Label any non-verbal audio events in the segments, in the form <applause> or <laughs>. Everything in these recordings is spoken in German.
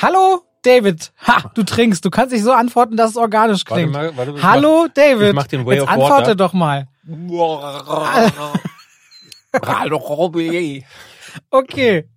Hallo, David. Ha, du trinkst. Du kannst nicht so antworten, dass es organisch klingt. Warte mal, warte, ich Hallo, mach- David. ich mach den Way Jetzt of antworte Water. doch mal. <laughs> Hallo, Robby. Okay.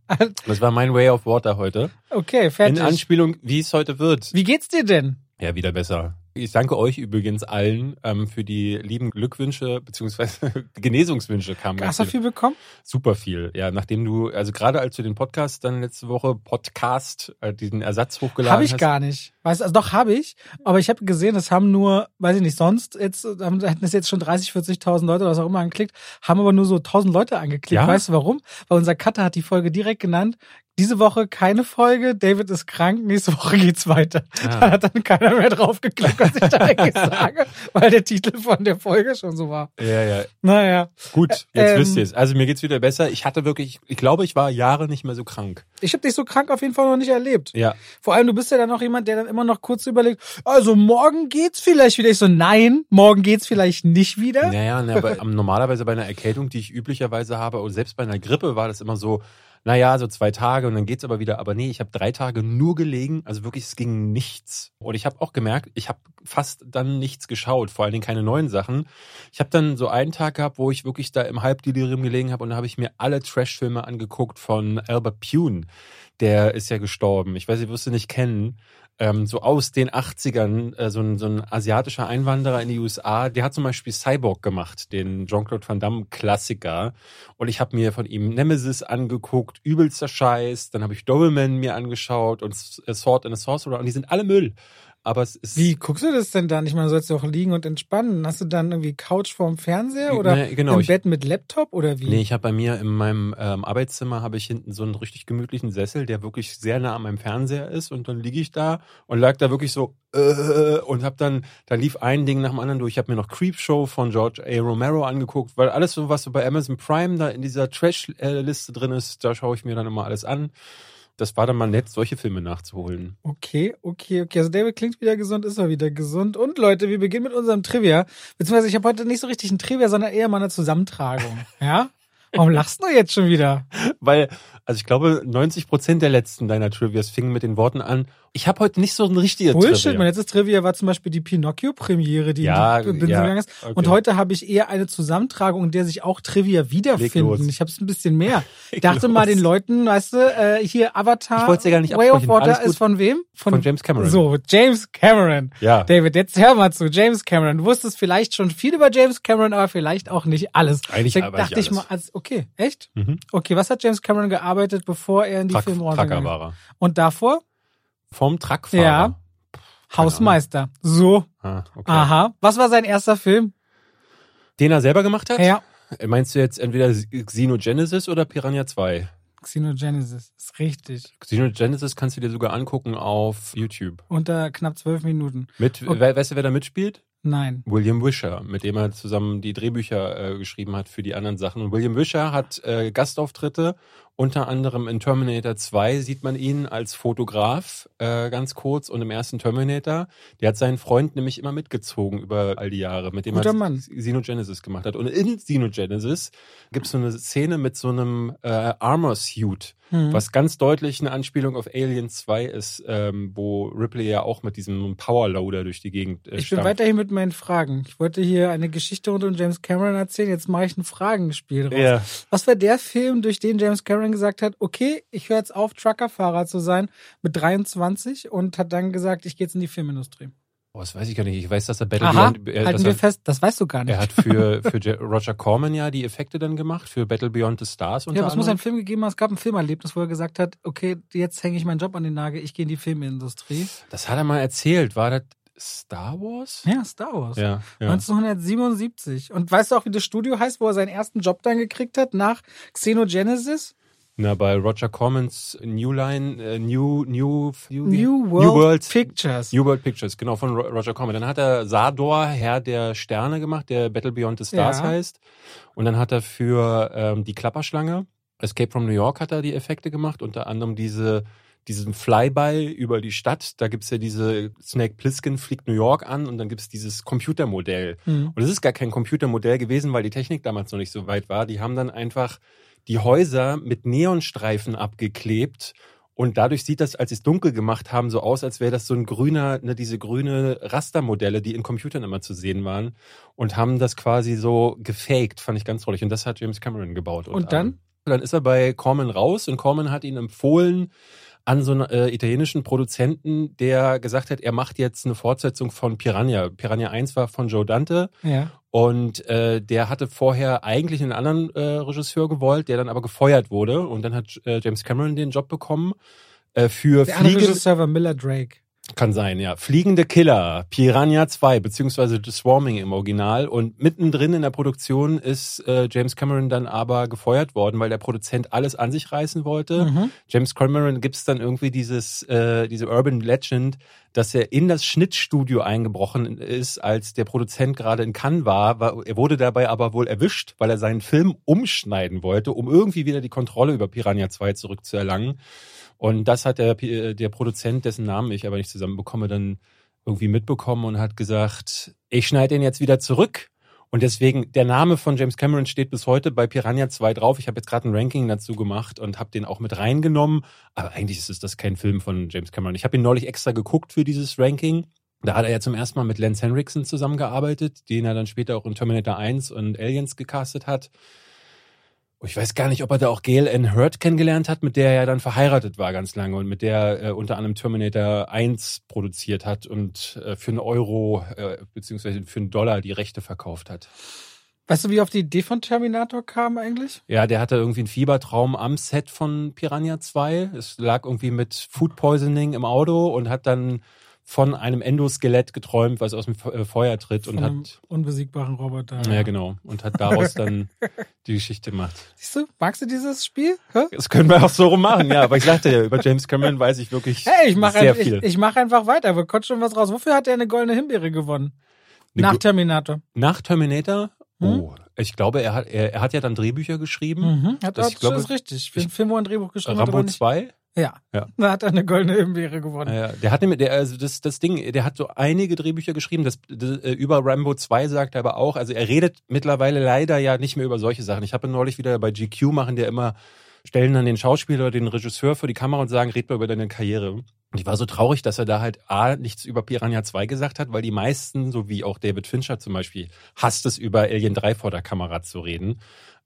Das war mein Way of Water heute. Okay, In fertig. Anspielung, wie es heute wird. Wie geht's dir denn? Ja, wieder besser. Ich danke euch übrigens allen ähm, für die lieben Glückwünsche beziehungsweise <laughs> Genesungswünsche kamen Hast du viel bekommen? super viel. Ja, nachdem du, also gerade als du den Podcast dann letzte Woche Podcast, äh, diesen Ersatz hochgeladen Habe ich hast. gar nicht. Weißt du, also doch habe ich, aber ich habe gesehen, es haben nur, weiß ich nicht, sonst jetzt haben hätten es jetzt schon 30, 40.000 Leute oder was auch immer angeklickt, haben aber nur so 1000 Leute angeklickt. Ja? Weißt du warum? Weil unser Cutter hat die Folge direkt genannt. Diese Woche keine Folge, David ist krank, nächste Woche geht's weiter. Ah. Da hat dann keiner mehr drauf geklickt, was ich da <laughs> eigentlich sage, weil der Titel von der Folge schon so war. Ja, ja. Naja, Gut, jetzt Ähm, wisst ihr es. Also mir geht's wieder besser. Ich hatte wirklich, ich glaube, ich war Jahre nicht mehr so krank. ich habe dich so krank auf jeden Fall noch nicht erlebt. Ja. Vor allem, du bist ja dann noch jemand, der dann immer noch kurz überlegt, also morgen geht's vielleicht wieder. Ich so, nein, morgen geht's vielleicht nicht wieder. Naja, na, aber normalerweise bei einer Erkältung, die ich üblicherweise habe, und selbst bei einer Grippe war das immer so, naja, so zwei Tage und dann geht's aber wieder. Aber nee, ich habe drei Tage nur gelegen, also wirklich, es ging nichts. Und ich habe auch gemerkt, ich habe fast dann nichts geschaut, vor allen Dingen keine neuen Sachen. Ich habe dann so einen Tag gehabt, wo ich wirklich da im Halbdelirium gelegen habe und da habe ich mir alle Trash-Filme angeguckt von Albert Pune. Der ist ja gestorben. Ich weiß, ihr wirst ihn nicht kennen. Ähm, so aus den 80ern, äh, so, ein, so ein asiatischer Einwanderer in die USA, der hat zum Beispiel Cyborg gemacht, den Jean-Claude Van Damme Klassiker. Und ich habe mir von ihm Nemesis angeguckt, übelster Scheiß. Dann habe ich Doberman mir angeschaut und äh, Sword and a Sorcerer und die sind alle Müll. Aber es ist Wie guckst du das denn dann? Ich meine, du sollst ja auch liegen und entspannen. Hast du dann irgendwie Couch vorm Fernseher oder Nee, genau, im ich- Bett mit Laptop oder wie? Nee, ich habe bei mir in meinem ähm, Arbeitszimmer habe ich hinten so einen richtig gemütlichen Sessel, der wirklich sehr nah an meinem Fernseher ist und dann liege ich da und lag da wirklich so äh, und habe dann da lief ein Ding nach dem anderen durch. Ich habe mir noch Creepshow von George A. Romero angeguckt, weil alles so was so bei Amazon Prime da in dieser Trash-Liste drin ist, da schaue ich mir dann immer alles an. Das war dann mal nett, solche Filme nachzuholen. Okay, okay, okay. Also David klingt wieder gesund, ist er wieder gesund. Und Leute, wir beginnen mit unserem Trivia. Beziehungsweise ich habe heute nicht so richtig ein Trivia, sondern eher mal eine Zusammentragung. <laughs> Ja? Warum lachst du jetzt schon wieder? Weil, also ich glaube, 90 Prozent der letzten deiner Trivias fingen mit den Worten an, ich habe heute nicht so ein richtiger Bullshit, Trivia. mein letztes Trivia war zum Beispiel die Pinocchio-Premiere, die Ja, in die Binsen ja, gegangen ist. okay. Und heute habe ich eher eine Zusammentragung, in der sich auch Trivia wiederfinden. Ich habe es ein bisschen mehr. <laughs> Ich dachte mal los. den Leuten, weißt du, äh, hier Avatar, Ich ja gar nicht Way of. Water ist von wem? Von James Cameron. So, James Cameron. Ja. David, jetzt hör mal zu. James Cameron. Du wusstest vielleicht schon viel über James Cameron, aber vielleicht auch nicht alles. Eigentlich Deswegen dachte nicht ich mal, als, okay, echt? Mhm. Okay, was hat James Cameron gearbeitet, bevor er in die Truck, Filmbranche er. Und davor? Vom Truckfahrer. Ja. Hausmeister. So. Ah, okay. Aha. Was war sein erster Film? Den er selber gemacht hat? Ja. Meinst du jetzt entweder Xenogenesis oder Piranha 2? Xenogenesis. Ist richtig. Xenogenesis kannst du dir sogar angucken auf YouTube. Unter knapp zwölf Minuten. Mit, Okay. we- weißt du, wer da mitspielt? Nein. William Wisher, mit dem er zusammen die Drehbücher äh, geschrieben hat für die anderen Sachen. Und William Wisher hat äh, Gastauftritte, unter anderem in Terminator 2 sieht man ihn als Fotograf äh, ganz kurz und im ersten Terminator. Der hat seinen Freund nämlich immer mitgezogen über all die Jahre, mit dem Guter er Mann. Xenogenesis gemacht hat. Und in Xenogenesis gibt es so eine Szene mit so einem äh, Armor-Suit, Hm. was ganz deutlich eine Anspielung auf Alien 2 ist, ähm, wo Ripley ja auch mit diesem Powerloader durch die Gegend äh, Ich bin stampft. weiterhin mit meinen Fragen. Ich wollte hier eine Geschichte rund um James Cameron erzählen. Jetzt mache ich ein Fragenspiel draus. Ja. Was war der Film, durch den James Cameron gesagt hat, okay, ich höre jetzt auf, Truckerfahrer zu sein mit 23 und hat dann gesagt, ich gehe jetzt in die Filmindustrie. Oh, das weiß ich gar nicht. Ich weiß, dass er Battle Beyond, äh, halten wir er, fest, das weißt du gar nicht. er hat für, <laughs> für Roger Corman ja die Effekte dann gemacht, für Battle Beyond the Stars unter ja, aber es muss einen. Film gegeben haben. Es gab ein Filmerlebnis, wo er gesagt hat, okay, jetzt hänge ich meinen Job an den Nagel, ich gehe in die Filmindustrie. Das hat er mal erzählt. War das Star Wars? Ja, Star Wars. Ja, ja. 1977. Und weißt du auch, wie das Studio heißt, wo er seinen ersten Job dann gekriegt hat, nach Xenogenesis? Na, bei Roger Cormans New Line, äh, New, New, New, New World, New World Pictures. New World Pictures, genau, von Ro- Roger Corman. Dann hat er Sador, Herr der Sterne gemacht, der Battle Beyond the Stars Ja. heißt. Und dann hat er für ähm, die Klapperschlange, Escape from New York hat er die Effekte gemacht, unter anderem diese diesen Flyby über die Stadt. Da gibt's ja diese Snake Plissken fliegt New York an und dann gibt's dieses Computermodell. Hm. Und es ist gar kein Computermodell gewesen, weil die Technik damals noch nicht so weit war. Die haben dann einfach die Häuser mit Neonstreifen abgeklebt Und dadurch sieht das, als sie es dunkel gemacht haben, so aus, als wäre das so ein grüner, ne, diese grüne Rastermodelle, die in Computern immer zu sehen waren. Und haben das quasi so gefaked, fand ich ganz toll. Und das hat James Cameron gebaut. Und dann? Dann ist er bei Corman raus und Corman hat ihn empfohlen, an so einen äh, italienischen Produzenten, der gesagt hat, er macht jetzt eine Fortsetzung von Piranha. Piranha 1 war von Joe Dante. Ja. Und äh, der hatte vorher eigentlich einen anderen äh, Regisseur gewollt, der dann aber gefeuert wurde. Und dann hat äh, James Cameron den Job bekommen äh, für Der andere Fliege. Regisseur war Miller Drake. Kann sein, ja. Fliegende Killer, Piranha 2, beziehungsweise The Swarming im Original. Und mittendrin in der Produktion ist äh, James Cameron dann aber gefeuert worden, weil der Produzent alles an sich reißen wollte. Mhm. James Cameron gibt's dann irgendwie dieses, äh, diese Urban Legend, dass er in das Schnittstudio eingebrochen ist, als der Produzent gerade in Cannes war. war. Er wurde dabei aber wohl erwischt, weil er seinen Film umschneiden wollte, um irgendwie wieder die Kontrolle über Piranha 2 zurückzuerlangen. Und das hat der, P- der Produzent, dessen Namen ich aber nicht zusammenbekomme, dann irgendwie mitbekommen und hat gesagt, ich schneide den jetzt wieder zurück. Und deswegen, der Name von James Cameron steht bis heute bei Piranha 2 drauf. Ich habe jetzt gerade ein Ranking dazu gemacht und habe den auch mit reingenommen. Aber eigentlich ist das kein Film von James Cameron. Ich habe ihn neulich extra geguckt für dieses Ranking. Da hat er ja zum ersten Mal mit Lance Henriksen zusammengearbeitet, den er dann später auch in Terminator 1 und Aliens gecastet hat. Ich weiß gar nicht, ob er da auch Gail Ann Hurd kennengelernt hat, mit der er ja dann verheiratet war ganz lange und mit der er äh, unter anderem Terminator 1 produziert hat und äh, für einen Euro äh, beziehungsweise für einen Dollar die Rechte verkauft hat. Weißt du, wie auf die Idee von Terminator kam eigentlich? Ja, der hatte irgendwie einen Fiebertraum am Set von Piranha 2. Es lag irgendwie mit Food Poisoning im Auto und hat dann von einem Endoskelett geträumt, was aus dem äh, Feuer tritt und Von einem hat unbesiegbaren Roboter. ja genau und hat daraus dann die Geschichte gemacht. Siehst du, magst du dieses Spiel? Hä? Das können wir auch so rum machen, ja. Aber ich sagte ja, über James Cameron weiß ich wirklich Hey, ich mache sehr ich, viel. ich mach einfach weiter. Wir kommt schon was raus. Wofür hat er eine goldene Himbeere gewonnen? Eine Nach Terminator. Nach Terminator? Hm? Oh, ich glaube, er hat, er, er hat ja dann Drehbücher geschrieben. Mhm. Hat, Das- das, ich glaube, ist richtig. Für ich- einen Film, wo ein Drehbuch geschrieben hat, Rambo aber nicht. 2? Ja. Ja. Da hat er eine goldene Himbeere gewonnen. Ja, der hat nämlich, der, also das, das Ding, der hat so einige Drehbücher geschrieben. Das, das äh, über Rambo 2 sagt er aber auch. Also er redet mittlerweile leider ja nicht mehr über solche Sachen. Ich habe neulich wieder bei GQ machen, der immer stellen dann den Schauspieler oder den Regisseur vor die Kamera und sagen, red mal über deine Karriere. Und ich war so traurig, dass er da halt A, nichts über Piranha 2 gesagt hat, weil die meisten, so wie auch David Fincher zum Beispiel, hasst es, über Alien 3 vor der Kamera zu reden.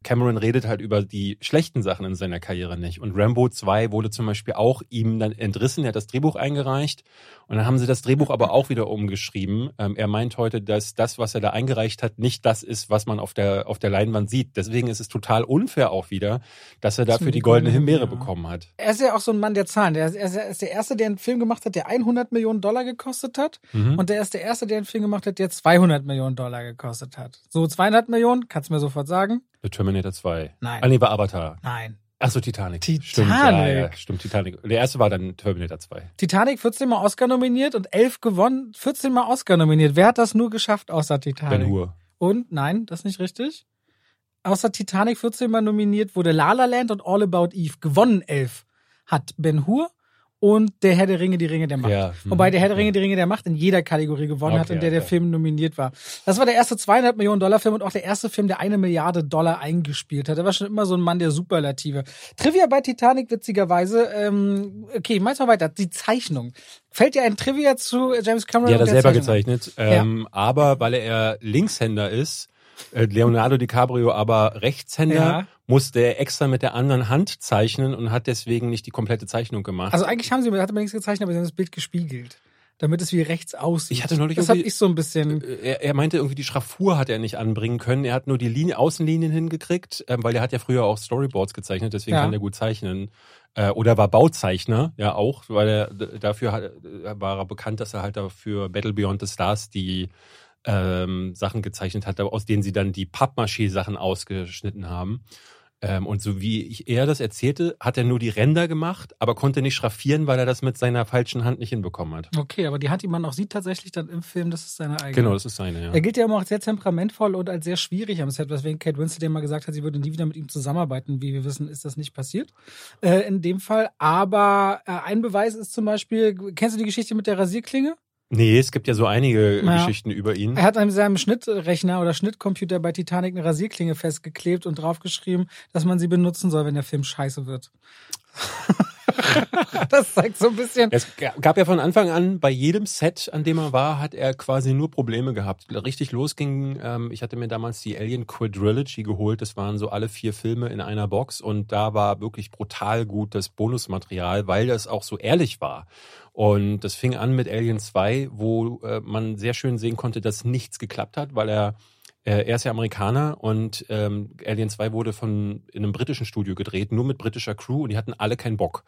Cameron redet halt über die schlechten Sachen in seiner Karriere nicht. Und Rambo 2 wurde zum Beispiel auch ihm dann entrissen. Er hat das Drehbuch eingereicht und dann haben sie das Drehbuch aber auch wieder umgeschrieben. Ähm, er meint heute, dass das, was er da eingereicht hat, nicht das ist, was man auf der, auf der Leinwand sieht. Deswegen ist es total unfair auch wieder, dass er dafür die goldene Himbeere Himbeere- bekommen hat. Er ist ja auch so ein Mann der Zahlen. Der ist, er ist der Erste, der einen Film gemacht hat, der 100 Millionen Dollar gekostet hat. Mhm. Und der ist der Erste, der einen Film gemacht hat, der 200 Millionen Dollar gekostet hat. So 200 Millionen, kannst du mir sofort sagen? The Terminator 2. Nein. Ah, nee, war Avatar. Nein. Ach so, Titanic. Titanic. Stimmt, ja, ja, stimmt, Titanic. Der erste war dann Terminator 2. Titanic 14 Mal Oscar nominiert und 11 gewonnen, 14 Mal Oscar nominiert. Wer hat das nur geschafft außer Titanic? Ben Hur. Und nein, das ist nicht richtig. Außer Titanic 14 Mal nominiert wurde La La Land und All About Eve. Gewonnen 11 hat Ben Hur und der Herr der Ringe, die Ringe der Macht. Ja, mhm. Wobei der Herr der Ringe, die Ringe der Macht in jeder Kategorie gewonnen hat, Okay, in der der okay. Film nominiert war. Das war der erste 200 Millionen Dollar Film und auch der erste Film, der eine Milliarde Dollar eingespielt hat. Er war schon immer so ein Mann der Superlative. Trivia bei Titanic witzigerweise, ähm, okay, ich mach's mal weiter. Die Zeichnung. Fällt dir ein Trivia zu James Cameron? Die hat er selber Zeichnung? gezeichnet. Ähm, Aber weil er Linkshänder ist, Leonardo DiCaprio aber Rechtshänder, Ja. musste er extra mit der anderen Hand zeichnen und hat deswegen nicht die komplette Zeichnung gemacht. Also eigentlich haben sie, hat man nichts gezeichnet, aber sie haben das Bild gespiegelt. Damit es wie rechts aussieht. Ich hatte neulich Das habe ich so ein bisschen. er, er meinte irgendwie, die Schraffur hat er nicht anbringen können. Er hat nur die Linie, Außenlinien hingekriegt, ähm, weil er hat ja früher auch Storyboards gezeichnet, deswegen Ja. kann er gut zeichnen. Äh, oder war Bauzeichner, ja auch, weil er dafür hat, äh, war er bekannt, dass er halt dafür Battle Beyond the Stars die ähm, Sachen gezeichnet hat, aus denen sie dann die Pappmaché-Sachen ausgeschnitten haben. Ähm, und so wie ich er das erzählte, hat er nur die Ränder gemacht, aber konnte nicht schraffieren, weil er das mit seiner falschen Hand nicht hinbekommen hat. Okay, aber die Hand, die man auch sieht tatsächlich dann im Film, das ist seine eigene. Genau, das ist seine, ja. Er gilt ja immer auch sehr temperamentvoll und als sehr schwierig am Set, weswegen Kate Winslet ja mal gesagt hat, sie würde nie wieder mit ihm zusammenarbeiten. Wie wir wissen, ist das nicht passiert äh, in dem Fall. Aber äh, ein Beweis ist zum Beispiel, kennst du die Geschichte mit der Rasierklinge? Nee, es gibt ja so einige Ja. Geschichten über ihn. Er hat an seinem Schnittrechner oder Schnittcomputer bei Titanic eine Rasierklinge festgeklebt und draufgeschrieben, dass man sie benutzen soll, wenn der Film scheiße wird. <laughs> das zeigt so ein bisschen. Es gab ja von Anfang an, bei jedem Set, an dem er war, hat er quasi nur Probleme gehabt. Richtig losging, ähm, ich hatte mir damals die Alien Quadrilogy geholt. Das waren so alle vier Filme in einer Box und da war wirklich brutal gut das Bonusmaterial, weil das auch so ehrlich war. Und das fing an mit Alien 2, wo äh, man sehr schön sehen konnte, dass nichts geklappt hat, weil er äh, er ist ja Amerikaner und ähm, Alien 2 wurde von in einem britischen Studio gedreht, nur mit britischer Crew und die hatten alle keinen Bock,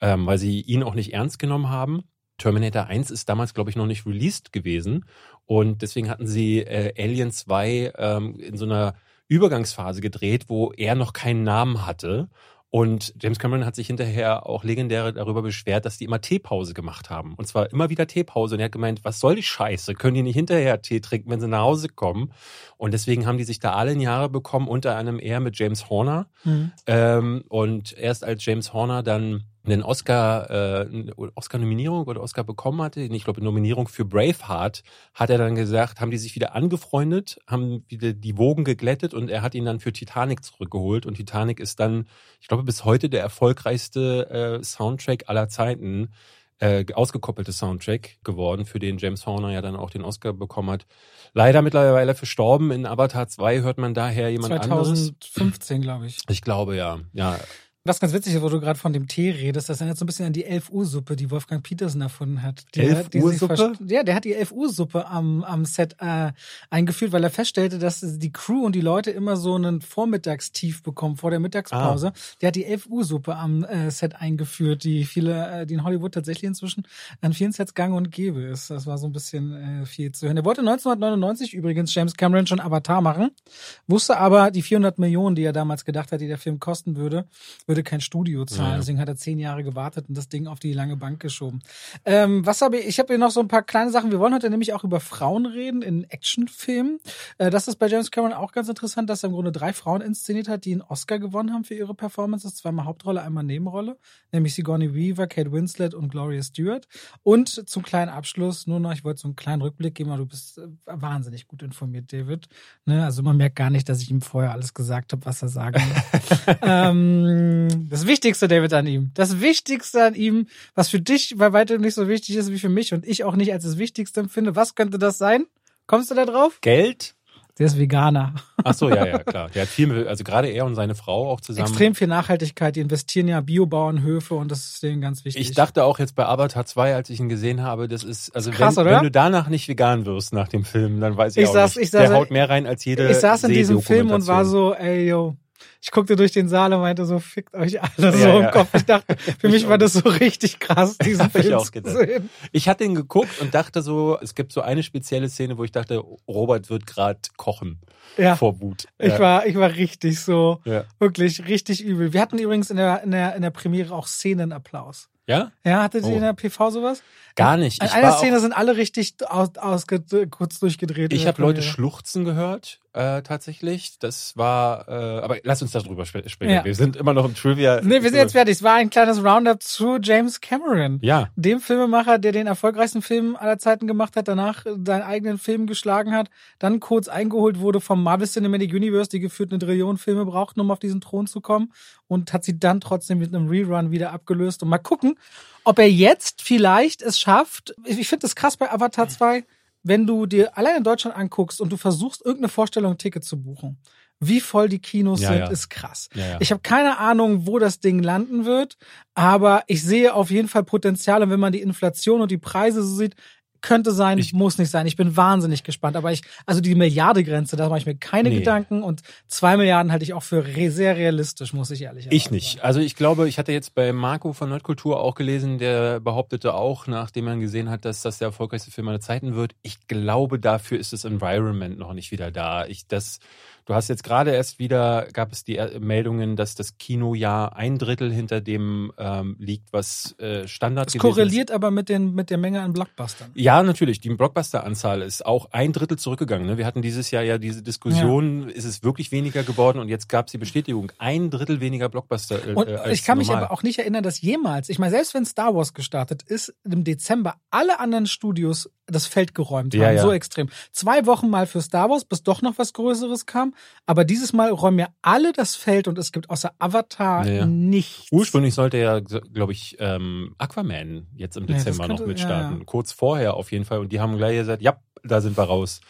ähm, weil sie ihn auch nicht ernst genommen haben. Terminator 1 ist damals, glaube ich, noch nicht released gewesen und deswegen hatten sie äh, Alien 2 ähm, in so einer Übergangsphase gedreht, wo er noch keinen Namen hatte und James Cameron hat sich hinterher auch legendär darüber beschwert, dass die immer Teepause gemacht haben. Und zwar immer wieder Teepause. Und er hat gemeint, was soll die Scheiße? Können die nicht hinterher Tee trinken, wenn sie nach Hause kommen? Und deswegen haben die sich da alle in Jahre bekommen, unter anderem er mit James Horner. Mhm. Ähm, und erst als James Horner dann einen Oscar, äh, Oscar-Nominierung oder Oscar bekommen hatte, ich glaube Nominierung für Braveheart, hat er dann gesagt, haben die sich wieder angefreundet, haben wieder die Wogen geglättet und er hat ihn dann für Titanic zurückgeholt und Titanic ist dann, ich glaube, bis heute der erfolgreichste äh, Soundtrack aller Zeiten, äh, ausgekoppelte Soundtrack geworden, für den James Horner ja dann auch den Oscar bekommen hat. Leider mittlerweile verstorben. In Avatar 2 hört man daher jemand 2015, anderes. 2015, glaube ich. Ich glaube, ja. Ja, was ganz witzig ist, wo du gerade von dem Tee redest, das erinnert so ein bisschen an die 11 Uhr Suppe, die Wolfgang Petersen erfunden hat. Die, 11 Uhr Suppe? Ja, der hat die 11 Uhr Suppe am, am Set äh, eingeführt, weil er feststellte, dass die Crew und die Leute immer so einen Vormittagstief bekommen vor der Mittagspause. Ah. Der hat die 11 Uhr Suppe am äh, Set eingeführt, die viele, äh, die in Hollywood tatsächlich inzwischen an vielen Sets gang und gäbe ist. Das war so ein bisschen äh, viel zu hören. Er wollte 1999 übrigens James Cameron schon Avatar machen, wusste aber, die 400 Millionen, die er damals gedacht hat, die der Film kosten würde, würde kein Studio zahlen. Ja. Deswegen hat er zehn Jahre gewartet und das Ding auf die lange Bank geschoben. Ähm, was habe ich? Ich habe hier noch so ein paar kleine Sachen. Wir wollen heute nämlich auch über Frauen reden in Actionfilmen. Äh, das ist bei James Cameron auch ganz interessant, dass er im Grunde drei Frauen inszeniert hat, die einen Oscar gewonnen haben für ihre Performances. Zweimal Hauptrolle, einmal Nebenrolle. Nämlich Sigourney Weaver, Kate Winslet und Gloria Stewart. Und zum kleinen Abschluss nur noch, ich wollte so einen kleinen Rückblick geben, aber du bist äh, wahnsinnig gut informiert, David. Ne? Also man merkt gar nicht, dass ich ihm vorher alles gesagt habe, was er sagen will. <laughs> ähm, das Wichtigste, David, an ihm. Das Wichtigste an ihm, was für dich bei weitem nicht so wichtig ist wie für mich und ich auch nicht als das Wichtigste empfinde. Was könnte das sein? Kommst du da drauf? Geld? Der ist Veganer. Ach so, ja, ja, klar. Der hat viel, also gerade er und seine Frau auch zusammen. Extrem viel Nachhaltigkeit. Die investieren ja Biobauernhöfe und das ist denen ganz wichtig. Ich dachte auch jetzt bei Avatar 2, als ich ihn gesehen habe, das ist, also Krass, wenn, wenn, du danach nicht vegan wirst nach dem Film, dann weiß ich, ich auch saß, nicht. Ich saß, Der haut mehr rein als jede Ich saß in diesem Film und war so, ey, yo, ich guckte durch den Saal und meinte so, fickt euch alle so ja, im Kopf. Ich dachte, <laughs> für mich war das so richtig krass, <laughs> diesen Film ich auch zu sehen. Ich hatte ihn geguckt und dachte so, es gibt so eine spezielle Szene, wo ich dachte, Robert wird gerade kochen ja. vor Wut. Ja. Ich war, ich war richtig so, wirklich richtig übel. Wir hatten übrigens in der, in der, in der Premiere auch Szenenapplaus. Ja? Ja, hattet ihr oh. in der PV sowas? Gar nicht. In einer Szene sind alle richtig aus, aus, kurz durchgedreht. Ich habe Leute schluchzen gehört, äh, tatsächlich. Das war, äh, aber lass uns darüber sprechen. Ja. Wir sind immer noch im Trivia. Nee, wir sind jetzt fertig. Es war ein kleines Roundup zu James Cameron. Ja. Dem Filmemacher, der den erfolgreichsten Film aller Zeiten gemacht hat, danach seinen eigenen Film geschlagen hat, dann kurz eingeholt wurde vom Marvel Cinematic Universe, die geführt eine Trillion Filme brauchten, um auf diesen Thron zu kommen und hat sie dann trotzdem mit einem Rerun wieder abgelöst. Und mal gucken, ob er jetzt vielleicht es schafft. Ich finde das krass bei Avatar 2, wenn du dir allein in Deutschland anguckst und du versuchst, irgendeine Vorstellung ein Ticket zu buchen. Wie voll die Kinos ja, sind, ja. ist krass. Ja, ich habe keine Ahnung, wo das Ding landen wird, aber ich sehe auf jeden Fall Potenzial. Und wenn man die Inflation und die Preise so sieht, könnte sein, ich, muss nicht sein. Ich bin wahnsinnig gespannt. Aber ich, also die Milliardegrenze, da mache ich mir keine nee. Gedanken. Und zwei Milliarden halte ich auch für re sehr realistisch, muss ich ehrlich sagen. Ich nicht. Also ich glaube, ich hatte jetzt bei Marco von Nerdkultur auch gelesen, der behauptete auch, nachdem man gesehen hat, dass das der erfolgreichste Film aller Zeiten wird. Ich glaube, dafür ist das Environment noch nicht wieder da. Ich, das, Du hast jetzt gerade erst wieder, gab es die Meldungen, dass das Kinojahr ein Drittel hinter dem ähm, liegt, was äh, Standard ist. Das korreliert ist. aber mit, den, mit der Menge an Blockbustern. Ja, natürlich. Die Blockbuster-Anzahl ist auch ein Drittel zurückgegangen. Ne? Wir hatten dieses Jahr ja diese Diskussion, ja. ist es wirklich weniger geworden? Und jetzt gab es die Bestätigung, ein Drittel weniger Blockbuster. Äh, und ich kann normal. mich aber auch nicht erinnern, dass jemals, ich meine, selbst wenn Star Wars gestartet ist, im Dezember alle anderen Studios das Feld geräumt haben. Ja, ja. So extrem. Zwei Wochen mal für Star Wars, bis doch noch was Größeres kam aber dieses Mal räumen ja alle das Feld und es gibt außer Avatar Ja. nichts. Ursprünglich sollte ja, glaube ich, ähm, Aquaman jetzt im Ja, Dezember könnte- noch mitstarten. ja, ja. Kurz vorher auf jeden Fall. Und die haben gleich gesagt, ja, da sind wir raus.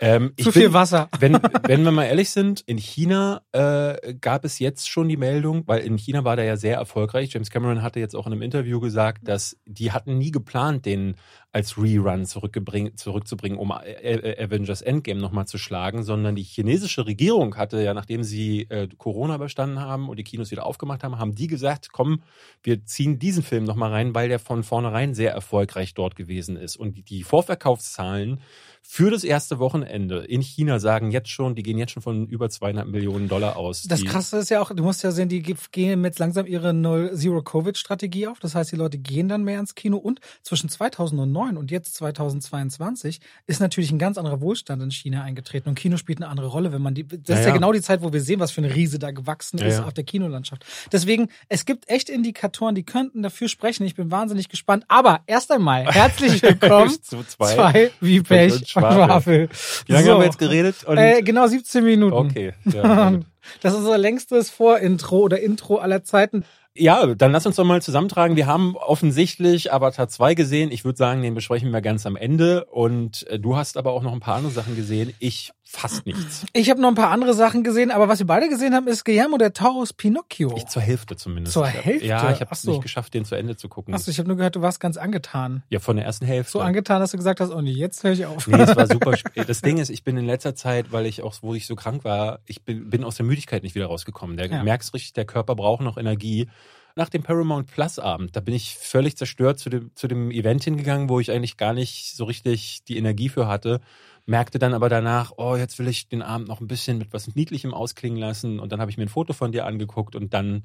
Ähm, ich Zu bin- viel Wasser. <laughs> Wenn, wenn wir mal ehrlich sind, in China äh, gab es jetzt schon die Meldung, weil in China war der ja sehr erfolgreich. James Cameron hatte jetzt auch in einem Interview gesagt, dass die hatten nie geplant, den als Rerun zurückzubringen, um A- A- Avengers Endgame nochmal zu schlagen, sondern die chinesische Regierung hatte ja, nachdem sie äh, Corona überstanden haben und die Kinos wieder aufgemacht haben, haben die gesagt, komm, wir ziehen diesen Film nochmal rein, weil der von vornherein sehr erfolgreich dort gewesen ist. Und die- Vorverkaufszahlen für das erste Wochenende in China sagen jetzt schon, die gehen jetzt schon von über 200 Millionen Dollar aus. Das Krasse ist ja auch, du musst ja sehen, die ge- gehen jetzt langsam ihre Null-Zero-Covid-Strategie auf. Das heißt, die Leute gehen dann mehr ins Kino. Und zwischen 2009 und jetzt 2022 ist natürlich ein ganz anderer Wohlstand in China eingetreten. Und Kino spielt eine andere Rolle, wenn man die. Das ist Ja, ja genau die Zeit, wo wir sehen, was für eine Riese da gewachsen Ja, ist auf der Kinolandschaft. Deswegen, es gibt echt Indikatoren, die könnten dafür sprechen. Ich bin wahnsinnig gespannt. Aber erst einmal <laughs> herzlich willkommen. zu zwei. Zwei wie Pech und Schwafel. Wie lange So. haben wir jetzt geredet? Äh, genau 17 Minuten. okay. <laughs> Das ist unser längstes Vorintro oder Intro aller Zeiten. Ja, dann lass uns doch mal zusammentragen. Wir haben offensichtlich Avatar 2 gesehen. Ich würde sagen, den besprechen wir ganz am Ende. Und äh, du hast aber auch noch ein paar andere Sachen gesehen. Ich fast nichts. Ich habe noch ein paar andere Sachen gesehen, aber was wir beide gesehen haben, ist Guillermo der Taurus Pinocchio. Ich zur Hälfte zumindest. Zur Hälfte? Ja, ich habe es so. nicht geschafft, den zu Ende zu gucken. Achso, ich habe nur gehört, du warst ganz angetan. ja, von der ersten Hälfte. So angetan, dass du gesagt hast, oh nee, jetzt höre ich auf. Nee, es war super. <laughs> sp- Das Ding ist, ich bin in letzter Zeit, weil ich auch, wo ich so krank war, ich bin, bin aus der Müdigkeit nicht wieder rausgekommen. Der Ja. merkst richtig, der Körper braucht noch Energie. Nach dem Paramount Plus Abend, da bin ich völlig zerstört zu dem, zu dem Event hingegangen, wo ich eigentlich gar nicht so richtig die Energie für hatte. Merkte dann aber danach, oh, jetzt will ich den Abend noch ein bisschen mit was Niedlichem ausklingen lassen. Und dann habe ich mir ein Foto von dir angeguckt und dann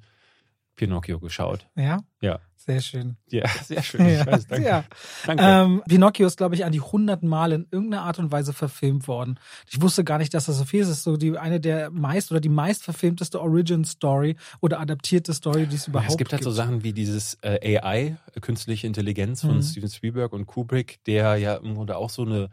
Pinocchio geschaut. Ja? Ja. Sehr schön. Ja, <laughs> sehr schön. Ich Ja, weiß, danke. ja. danke. Ähm, Pinocchio ist, glaube ich, an die hunderten Mal in irgendeiner Art und Weise verfilmt worden. Ich wusste gar nicht, dass das so viel ist. Es ist so die eine der meist oder die meist verfilmteste Origin Story oder adaptierte Story, die es Ja, überhaupt es gibt halt so Sachen wie dieses äh, AI, äh, künstliche Intelligenz von Mhm. Steven Spielberg und Kubrick, der ja im Grunde auch so eine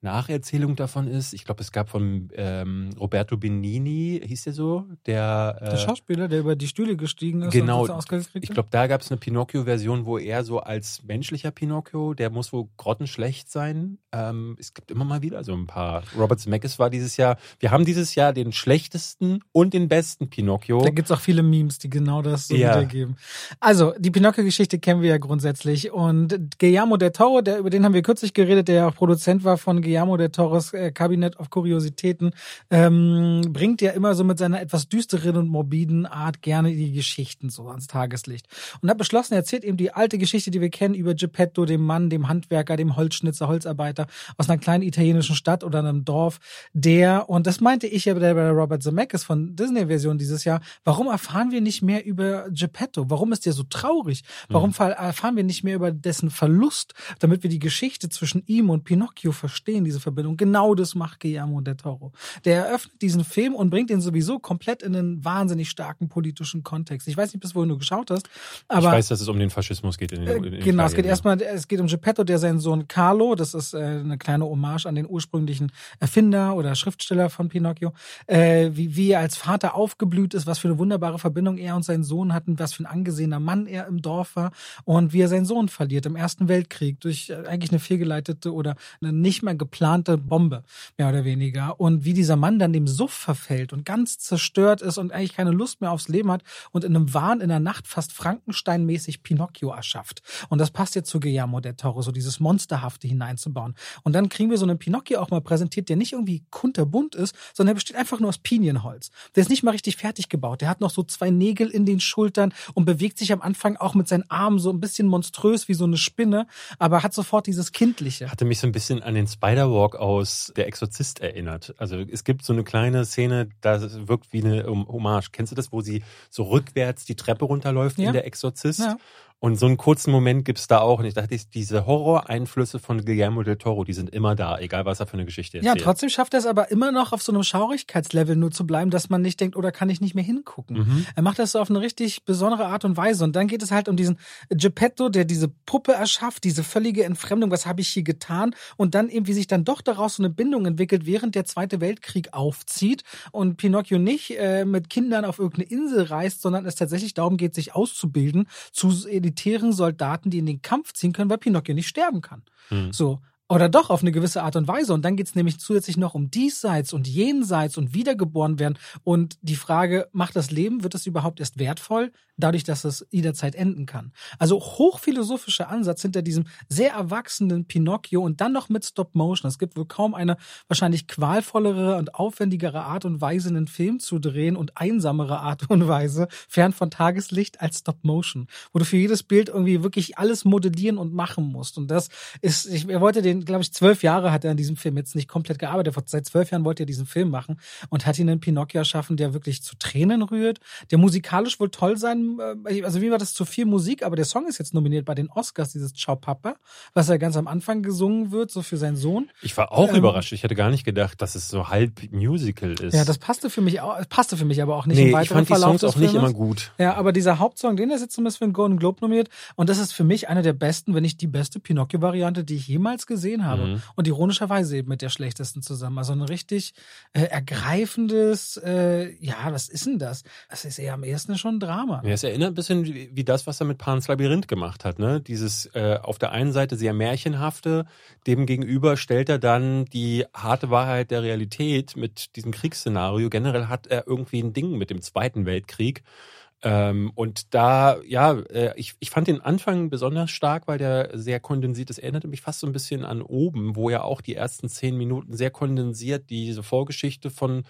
Nacherzählung davon ist. Ich glaube, es gab von ähm, Roberto Benini, hieß der so, der, äh, Der Schauspieler, der über die Stühle gestiegen ist Genau, und gekriegt ich glaube, da gab es eine Pinocchio-Version, wo er so als menschlicher Pinocchio, der muss wohl grottenschlecht sein. Ähm, es gibt immer mal wieder so ein paar. Robert Zemeckis war dieses Jahr, wir haben dieses Jahr den schlechtesten und den besten Pinocchio. Da gibt's auch viele Memes, die genau das so Ja. wiedergeben. Also, die Pinocchio-Geschichte kennen wir ja grundsätzlich. Und Guillermo del Toro, der, über den haben wir kürzlich geredet, der ja auch Produzent war von Guillermo del Toros äh, Cabinet of Kuriositäten, ähm, bringt ja immer so mit seiner etwas düsteren und morbiden Art gerne die Geschichten so ans Tageslicht. Und hat beschlossen, er erzählt eben die alte Geschichte, die wir kennen über Geppetto, dem Mann, dem Handwerker, dem Holzschnitzer, Holzarbeiter aus einer kleinen italienischen Stadt oder einem Dorf, der, und das meinte ich ja bei der Robert Zemeckis von Disney-Version dieses Jahr, warum erfahren wir nicht mehr über Geppetto? Warum ist der so traurig? Warum ver- erfahren wir nicht mehr über dessen Verlust, damit wir die Geschichte zwischen ihm und Pinocchio verstehen, diese Verbindung? Genau das macht Guillermo del Toro. Der eröffnet diesen Film und bringt ihn sowieso komplett in einen wahnsinnig starken politischen Kontext. Ich weiß nicht, bis wohin du geschaut hast, aber ich weiß, dass es um den Faschismus geht. In, den- in, in Genau, es geht Italien. erstmal, es geht um Geppetto, der seinen Sohn Carlo, das ist äh, eine kleine Hommage an den ursprünglichen Erfinder oder Schriftsteller von Pinocchio, äh, wie, wie er als Vater aufgeblüht ist, was für eine wunderbare Verbindung er und sein Sohn hatten, was für ein angesehener Mann er im Dorf war und wie er seinen Sohn verliert im Ersten Weltkrieg durch äh, eigentlich eine fehlgeleitete oder eine nicht mehr geplante Bombe, mehr oder weniger. Und wie dieser Mann dann dem Suff verfällt und ganz zerstört ist und eigentlich keine Lust mehr aufs Leben hat und in einem Wahn in der Nacht fast Frankenstein-mäßig Pinocchio erschafft. Und das passt jetzt zu Guillermo del Toro, so dieses Monsterhafte hineinzubauen. Und dann kriegen wir so einen Pinocchio auch mal präsentiert, der nicht irgendwie kunterbunt ist, sondern der besteht einfach nur aus Pinienholz. Der ist nicht mal richtig fertig gebaut. Der hat noch so zwei Nägel in den Schultern und bewegt sich am Anfang auch mit seinen Armen so ein bisschen monströs wie so eine Spinne, aber hat sofort dieses Kindliche. hatte mich so ein bisschen an den Spider-Walk aus Der Exorzist erinnert. Also es gibt so eine kleine Szene, da wirkt wie eine Hommage. Kennst du das, wo sie so rückwärts die Treppe runterläuft Ja. in Der Exorzist? Ja. Und so einen kurzen Moment gibt's da auch. Und ich dachte, diese Horror-Einflüsse von Guillermo del Toro, die sind immer da, egal was er für eine Geschichte erzählt. Ja, trotzdem schafft er es aber immer noch auf so einem Schaurigkeitslevel nur zu bleiben, dass man nicht denkt, oder kann ich nicht mehr hingucken. Mhm. Er macht das so auf eine richtig besondere Art und Weise. Und dann geht es halt um diesen Geppetto, der diese Puppe erschafft, diese völlige Entfremdung, was habe ich hier getan? Und dann eben, wie sich dann doch daraus so eine Bindung entwickelt, während der Zweite Weltkrieg aufzieht und Pinocchio nicht äh, mit Kindern auf irgendeine Insel reist, sondern es tatsächlich darum geht, sich auszubilden zu elitären Soldaten, die in den Kampf ziehen können, weil Pinocchio nicht sterben kann. Mhm. So. Oder doch auf eine gewisse Art und Weise. Und dann geht's nämlich zusätzlich noch um diesseits und jenseits und wiedergeboren werden. Und die Frage, macht das Leben, wird es überhaupt erst wertvoll, dadurch, dass es jederzeit enden kann? Also hochphilosophischer Ansatz hinter diesem sehr erwachsenen Pinocchio und dann noch mit Stop Motion. Es gibt wohl kaum eine wahrscheinlich qualvollere und aufwendigere Art und Weise, einen Film zu drehen und einsamere Art und Weise, fern von Tageslicht als Stop Motion, wo du für jedes Bild irgendwie wirklich alles modellieren und machen musst. Und das ist, ich, wollte den, glaube ich, zwölf Jahre hat er an diesem Film jetzt nicht komplett gearbeitet. Seit zwölf Jahren wollte er diesen Film machen und hat ihn einen Pinocchio erschaffen, der wirklich zu Tränen rührt, der musikalisch wohl toll sein, äh, also wie war das zu viel Musik, aber der Song ist jetzt nominiert bei den Oscars, dieses Ciao Papa, was er ganz am Anfang gesungen wird, so für seinen Sohn. Ich war auch Ähm, überrascht. Ich hätte gar nicht gedacht, dass es so halb Musical ist. Ja, das passte für mich auch, passte für mich aber auch nicht nee, im ich weiteren fand die Verlauf Songs auch nicht immer gut. Ja, aber dieser Hauptsong, den ist jetzt zumindest für den Golden Globe nominiert. Und das ist für mich eine der besten, wenn nicht die beste Pinocchio-Variante, die ich jemals gesehen habe. Mhm. Und ironischerweise eben mit der schlechtesten zusammen. Also ein richtig äh, ergreifendes, äh, ja, was ist denn das? Das ist eher am ehesten schon ein Drama. Ja, es erinnert ein bisschen wie, wie das, was er mit Pans Labyrinth gemacht hat. Ne? Dieses äh, auf der einen Seite sehr märchenhafte, dem gegenüber stellt er dann die harte Wahrheit der Realität mit diesem Kriegsszenario. Generell hat er irgendwie ein Ding mit dem Zweiten Weltkrieg. Ähm, und da, ja, äh, ich, ich fand den Anfang besonders stark, weil der sehr kondensiert ist. Erinnerte mich fast so ein bisschen an oben, wo ja auch die ersten zehn Minuten sehr kondensiert diese Vorgeschichte von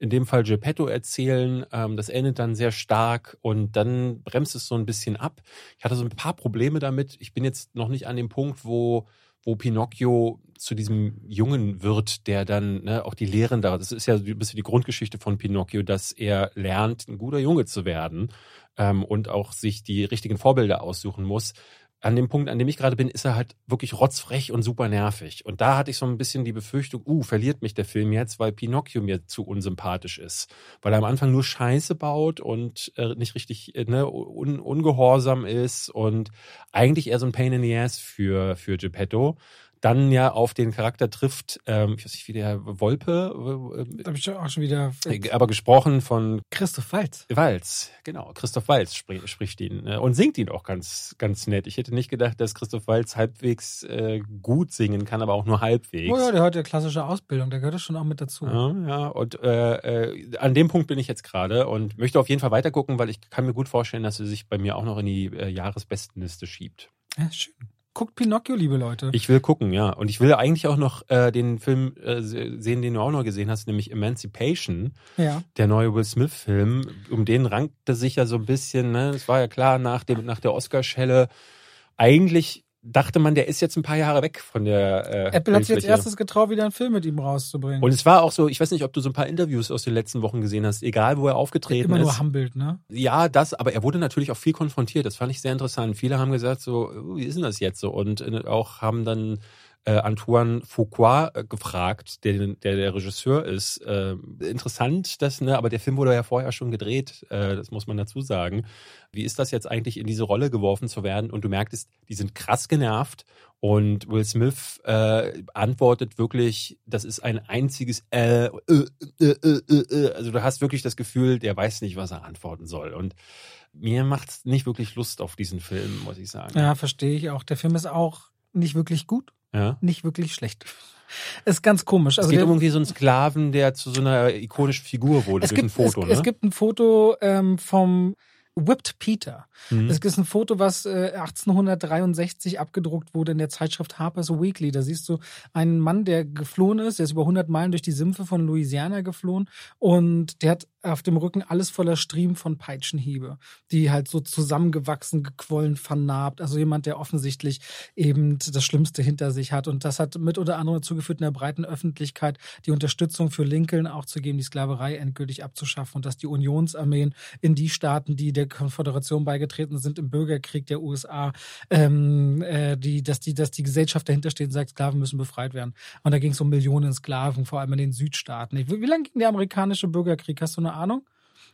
in dem Fall Geppetto erzählen. Ähm, das endet dann sehr stark und dann bremst es so ein bisschen ab. Ich hatte so ein paar Probleme damit. Ich bin jetzt noch nicht an dem Punkt, wo wo Pinocchio zu diesem Jungen wird, der dann ne, auch die Lehren da, das ist ja ein bisschen die Grundgeschichte von Pinocchio, dass er lernt, ein guter Junge zu werden ähm, und auch sich die richtigen Vorbilder aussuchen muss. An dem Punkt, an dem ich gerade bin, ist er halt wirklich rotzfrech und super nervig. Und da hatte ich so ein bisschen die Befürchtung, uh, verliert mich der Film jetzt, weil Pinocchio mir zu unsympathisch ist. Weil er am Anfang nur Scheiße baut und äh, nicht richtig äh, ne, un ungehorsam ist und eigentlich eher so ein Pain in the Ass für, für Geppetto. Dann ja auf den Charakter trifft, ähm, ich weiß nicht, wie der Wolpe, Da habe ich auch schon wieder äh, aber gesprochen von Christoph Waltz. Walz, genau. Christoph Walz spricht, spricht ihn äh, und singt ihn auch ganz, ganz nett. Ich hätte nicht gedacht, dass Christoph Walz halbwegs äh, gut singen kann, aber auch nur halbwegs. Oh ja, der hat ja klassische Ausbildung, der gehört ja schon auch mit dazu. Ja, ja, und äh, äh, an dem Punkt bin ich jetzt gerade und möchte auf jeden Fall weitergucken, weil ich kann mir gut vorstellen, dass er sich bei mir auch noch in die äh, Jahresbestenliste schiebt. Ja, schön. Guckt Pinocchio, liebe Leute. Ich will gucken, ja. Und ich will eigentlich auch noch äh, den Film äh, sehen, den du auch noch gesehen hast, nämlich Emancipation, ja. der neue Will Smith-Film. Um den rankte sich ja so ein bisschen, ne? Es war ja klar nach, dem, nach der Oscarschelle. Eigentlich dachte man, der ist jetzt ein paar Jahre weg von der äh, Apple hat sich Bildfläche. erstes getraut, wieder einen Film mit ihm rauszubringen. Und es war auch so, ich weiß nicht, ob du so ein paar Interviews aus den letzten Wochen gesehen hast, egal wo er aufgetreten Immer ist. nur Humbled, ne? Ja, das, aber er wurde natürlich auch viel konfrontiert. Das fand ich sehr interessant. Viele haben gesagt, so, "Oh, wie ist denn das jetzt so? Und äh, auch haben dann äh, Antoine Fuqua äh, gefragt, der, der der Regisseur ist. Äh, interessant, das, ne, aber der Film wurde ja vorher schon gedreht, äh, das muss man dazu sagen. Wie ist das jetzt eigentlich in diese Rolle geworfen zu werden? Und du merktest, die sind krass genervt und Will Smith äh, antwortet wirklich, das ist ein einziges äh, äh, äh, äh, äh. Also du hast wirklich das Gefühl, der weiß nicht, was er antworten soll. Und mir macht's nicht wirklich Lust auf diesen Film, muss ich sagen. Ja, verstehe ich auch. Der Film ist auch nicht wirklich gut, Ja? nicht wirklich schlecht. Ist ganz komisch. Es Also geht der, um irgendwie so einen Sklaven, der zu so einer ikonischen Figur wurde es durch gibt, ein Foto, es, ne? es gibt ein Foto ähm, vom Whipped Peter. Mhm. Es ist ein Foto, was äh, 1863 abgedruckt wurde in der Zeitschrift Harper's Weekly. Da siehst du einen Mann, der geflohen ist. Der ist über 100 Meilen durch die Sümpfe von Louisiana geflohen und der hat auf dem Rücken alles voller Striemen von Peitschenhiebe, die halt so zusammengewachsen, gequollen, vernarbt. Also jemand, der offensichtlich eben das Schlimmste hinter sich hat. Und das hat mit unter anderem dazu geführt, in der breiten Öffentlichkeit die Unterstützung für Lincoln auch zu geben, die Sklaverei endgültig abzuschaffen und dass die Unionsarmeen in die Staaten, die der der Konföderation beigetreten sind im Bürgerkrieg der USA, ähm, äh, die, dass die, dass die Gesellschaft dahinter steht und sagt, Sklaven müssen befreit werden. Und da ging es um Millionen Sklaven, vor allem in den Südstaaten. Wie, wie lange ging der amerikanische Bürgerkrieg? Hast du eine Ahnung?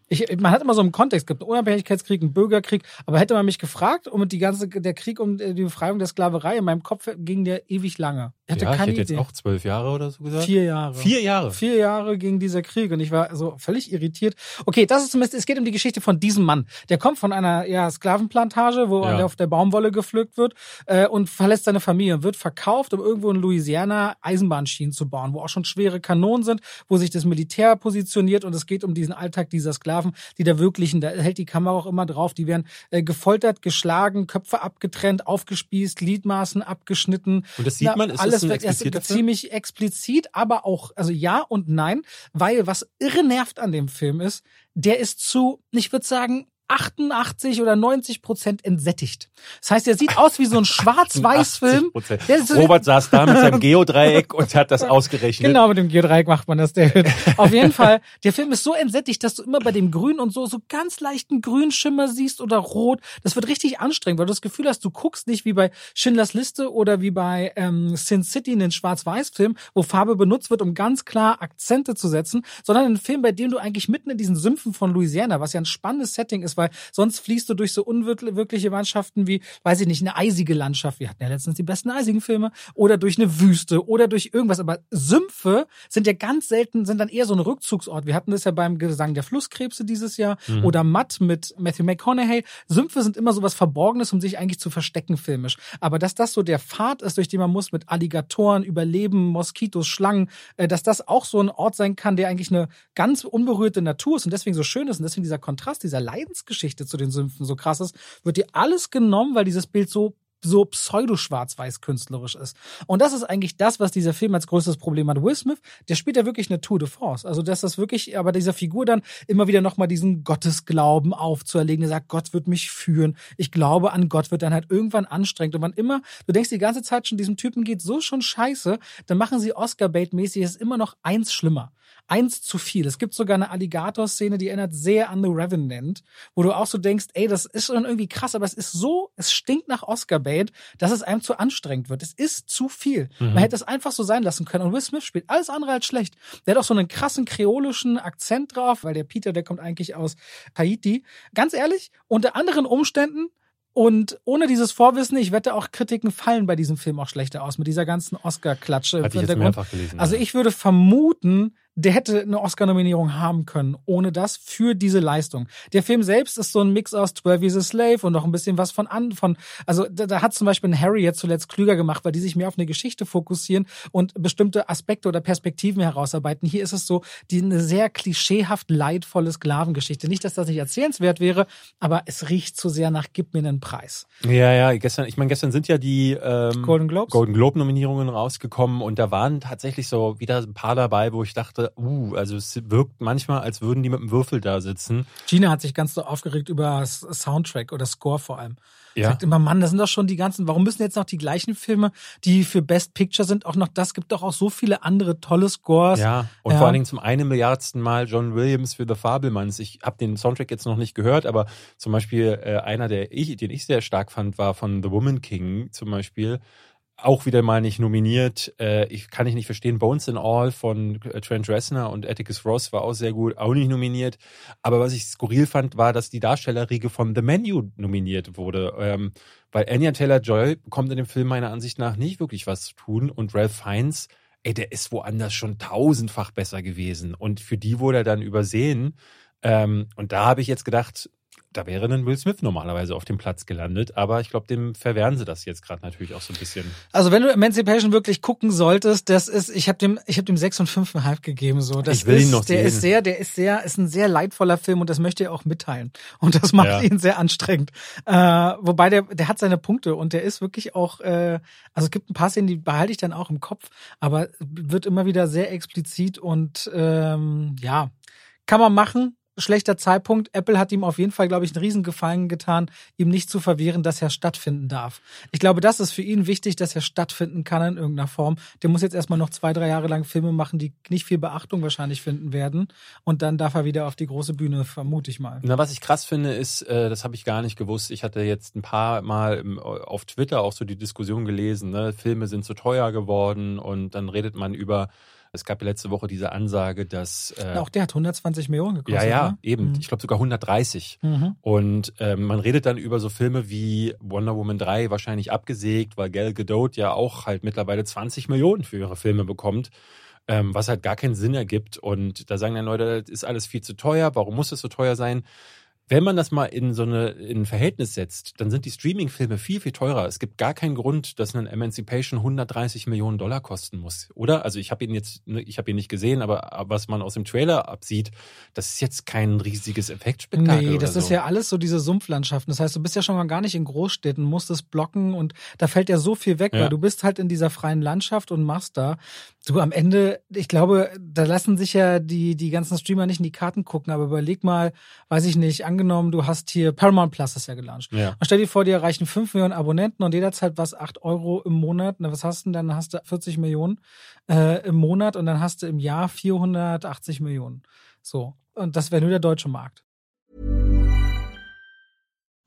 Ich, man hat immer so einen Kontext, gibt einen Unabhängigkeitskrieg, einen Bürgerkrieg, aber hätte man mich gefragt, um die ganze, der Krieg um die Befreiung der Sklaverei, in meinem Kopf ging der ewig lange. Ich hatte ja, keine ich hätte Idee. jetzt auch zwölf Jahre oder so gesagt. Vier Jahre. Vier Jahre. Vier Jahre ging dieser Krieg und ich war so völlig irritiert. Okay, das ist zumindest, es geht um die Geschichte von diesem Mann. Der kommt von einer ja, Sklavenplantage, wo ja. er auf der Baumwolle gepflückt wird äh, und verlässt seine Familie und wird verkauft, um irgendwo in Louisiana Eisenbahnschienen zu bauen, wo auch schon schwere Kanonen sind, wo sich das Militär positioniert und es geht um diesen Alltag dieser Sklaven, die da wirklichen, da hält die Kamera auch immer drauf, die werden äh, gefoltert, geschlagen, Köpfe abgetrennt, aufgespießt, Gliedmaßen abgeschnitten. Und das sieht man, ist alles das ein wird ziemlich explizit, aber auch, also ja und nein, weil was irre nervt an dem Film ist, der ist zu, ich würde sagen, 88 oder 90 Prozent entsättigt. Das heißt, er sieht aus wie so ein Schwarz-Weiß-Film. Robert saß da mit seinem Geodreieck und hat das ausgerechnet. Genau, mit dem Geodreieck macht man das, David. Auf jeden Fall, der Film ist so entsättigt, dass du immer bei dem Grün und so, so ganz leichten Grünschimmer siehst oder Rot. Das wird richtig anstrengend, weil du das Gefühl hast, du guckst nicht wie bei Schindlers Liste oder wie bei ähm, Sin City in den Schwarz-Weiß-Film, wo Farbe benutzt wird, um ganz klar Akzente zu setzen, sondern ein Film, bei dem du eigentlich mitten in diesen Sümpfen von Louisiana, was ja ein spannendes Setting ist, weil sonst fließt du durch so unwirkliche Landschaften wie, weiß ich nicht, eine eisige Landschaft. Wir hatten ja letztens die besten eisigen Filme. Oder durch eine Wüste oder durch irgendwas. Aber Sümpfe sind ja ganz selten, sind dann eher so ein Rückzugsort. Wir hatten das ja beim Gesang der Flusskrebse dieses Jahr mhm. oder Matt mit Matthew McConaughey. Sümpfe sind immer so was Verborgenes, um sich eigentlich zu verstecken filmisch. Aber dass das so der Pfad ist, durch den man muss mit Alligatoren, Überleben, Moskitos, Schlangen, äh, dass das auch so ein Ort sein kann, der eigentlich eine ganz unberührte Natur ist und deswegen so schön ist und deswegen dieser Kontrast, dieser Leidensgeschichte Geschichte zu den Sümpfen so krass ist, wird dir alles genommen, weil dieses Bild so so pseudo-schwarz-weiß künstlerisch ist. Und das ist eigentlich das, was dieser Film als größtes Problem hat. Will Smith, der spielt ja wirklich eine Tour de Force. Also, dass das wirklich, aber dieser Figur dann immer wieder nochmal diesen Gottesglauben aufzuerlegen, der sagt, Gott wird mich führen. Ich glaube an Gott, wird dann halt irgendwann anstrengend. Und wann immer, du denkst die ganze Zeit schon, diesem Typen geht so schon scheiße, dann machen sie Oscar-Bait-mäßig, ist immer noch eins schlimmer eins zu viel. Es gibt sogar eine Alligator-Szene, die erinnert sehr an The Revenant, wo du auch so denkst, ey, das ist schon irgendwie krass, aber es ist so, es stinkt nach Oscar-Bait, dass es einem zu anstrengend wird. Es ist zu viel. Mhm. Man hätte es einfach so sein lassen können. Und Will Smith spielt alles andere als schlecht. Der hat auch so einen krassen kreolischen Akzent drauf, weil der Peter, der kommt eigentlich aus Haiti. Ganz ehrlich, unter anderen Umständen und ohne dieses Vorwissen, ich wette auch Kritiken fallen bei diesem Film auch schlechter aus mit dieser ganzen Oscar-Klatsche. Mehrfach gelesen. Also ich würde vermuten, der hätte eine Oscar-Nominierung haben können, ohne das, für diese Leistung. Der Film selbst ist so ein Mix aus 12 Years a Slave und noch ein bisschen was von an, von, also da, da hat zum Beispiel ein Harry jetzt zuletzt klüger gemacht, weil die sich mehr auf eine Geschichte fokussieren und bestimmte Aspekte oder Perspektiven herausarbeiten. Hier ist es so, die eine sehr klischeehaft leidvolle Sklavengeschichte. Nicht, dass das nicht erzählenswert wäre, aber es riecht zu sehr nach Gib mir einen Preis. Ja, ja, gestern, ich meine, gestern sind ja die ähm, Golden Globes. Golden Globe Nominierungen rausgekommen und da waren tatsächlich so wieder ein paar dabei, wo ich dachte, uh, also es wirkt manchmal, als würden die mit einem Würfel da sitzen. Gina hat sich ganz so aufgeregt über Soundtrack oder Score vor allem. Ja. Sagt immer, Mann, das sind doch schon die ganzen, warum müssen jetzt noch die gleichen Filme, die für Best Picture sind, auch noch das? Gibt doch auch so viele andere tolle Scores. Ja, und ja. vor allen Dingen zum einen Milliardsten Mal John Williams für The Fablemans. Ich habe den Soundtrack jetzt noch nicht gehört, aber zum Beispiel äh, einer, der ich, den ich sehr stark fand, war von The Woman King zum Beispiel auch wieder mal nicht nominiert. Äh, ich kann ich nicht verstehen. Bones in All von äh, Trent Reznor und Atticus Ross war auch sehr gut, auch nicht nominiert. Aber was ich skurril fand, war, dass die Darstellerriege von The Menu nominiert wurde. Ähm, weil Anya Taylor-Joy bekommt in dem Film meiner Ansicht nach nicht wirklich was zu tun und Ralph Fiennes, ey, der ist woanders schon tausendfach besser gewesen. Und für die wurde er dann übersehen. Ähm, und da habe ich jetzt gedacht, da wäre dann Will Smith normalerweise auf dem Platz gelandet, aber ich glaube, dem verwehren sie das jetzt gerade natürlich auch so ein bisschen. Also wenn du Emancipation wirklich gucken solltest, das ist, ich habe dem, ich habe dem sechs und fünfeinhalb gegeben so. Das ich will ist, ihn noch der sehen. ist sehr, der ist sehr, ist ein sehr leidvoller Film und das möchte er auch mitteilen und das macht ja. ihn sehr anstrengend. Äh, wobei der, der hat seine Punkte und der ist wirklich auch, äh, also es gibt ein paar Szenen, die behalte ich dann auch im Kopf, aber wird immer wieder sehr explizit und ähm, ja, kann man machen schlechter Zeitpunkt. Apple hat ihm auf jeden Fall, glaube ich, einen Riesengefallen getan, ihm nicht zu verwehren, dass er stattfinden darf. Ich glaube, das ist für ihn wichtig, dass er stattfinden kann in irgendeiner Form. Der muss jetzt erstmal noch zwei, drei Jahre lang Filme machen, die nicht viel Beachtung wahrscheinlich finden werden. Und dann darf er wieder auf die große Bühne, vermute ich mal. Na, was ich krass finde, ist, äh, das habe ich gar nicht gewusst. Ich hatte jetzt ein paar Mal auf Twitter auch so die Diskussion gelesen, ne? Filme sind zu teuer geworden und dann redet man über es gab ja letzte Woche diese Ansage, dass. Äh, auch der hat 120 Millionen gekostet. Ja, ja, ne? eben. Mhm. Ich glaube sogar 130. Mhm. Und äh, man redet dann über so Filme wie Wonder Woman 3 wahrscheinlich abgesägt, weil Gal Gadot ja auch halt mittlerweile 20 Millionen für ihre Filme bekommt. Ähm, was halt gar keinen Sinn ergibt. Und da sagen dann Leute, das ist alles viel zu teuer. Warum muss es so teuer sein? Wenn man das mal in so eine in ein Verhältnis setzt, dann sind die Streaming-Filme viel viel teurer. Es gibt gar keinen Grund, dass ein Emancipation 130 Millionen Dollar kosten muss, oder? Also ich habe ihn jetzt, ne, ich habe ihn nicht gesehen, aber was man aus dem Trailer absieht, das ist jetzt kein riesiges Effektspektakel. Nee, das so. ist ja alles so diese Sumpflandschaften. Das heißt, du bist ja schon mal gar nicht in Großstädten, musst es blocken und da fällt ja so viel weg, ja. weil du bist halt in dieser freien Landschaft und machst da. Du am Ende, ich glaube, da lassen sich ja die die ganzen Streamer nicht in die Karten gucken, aber überleg mal, weiß ich nicht, angenommen, du hast hier Paramount Plus ist ja gelauncht. Ja. Und stell dir vor, dir erreichen 5 Millionen Abonnenten und jeder zahlt was 8 Euro im Monat. Na, was hast du denn? Dann hast du 40 Millionen äh, im Monat und dann hast du im Jahr 480 Millionen. So. Und das wäre nur der deutsche Markt.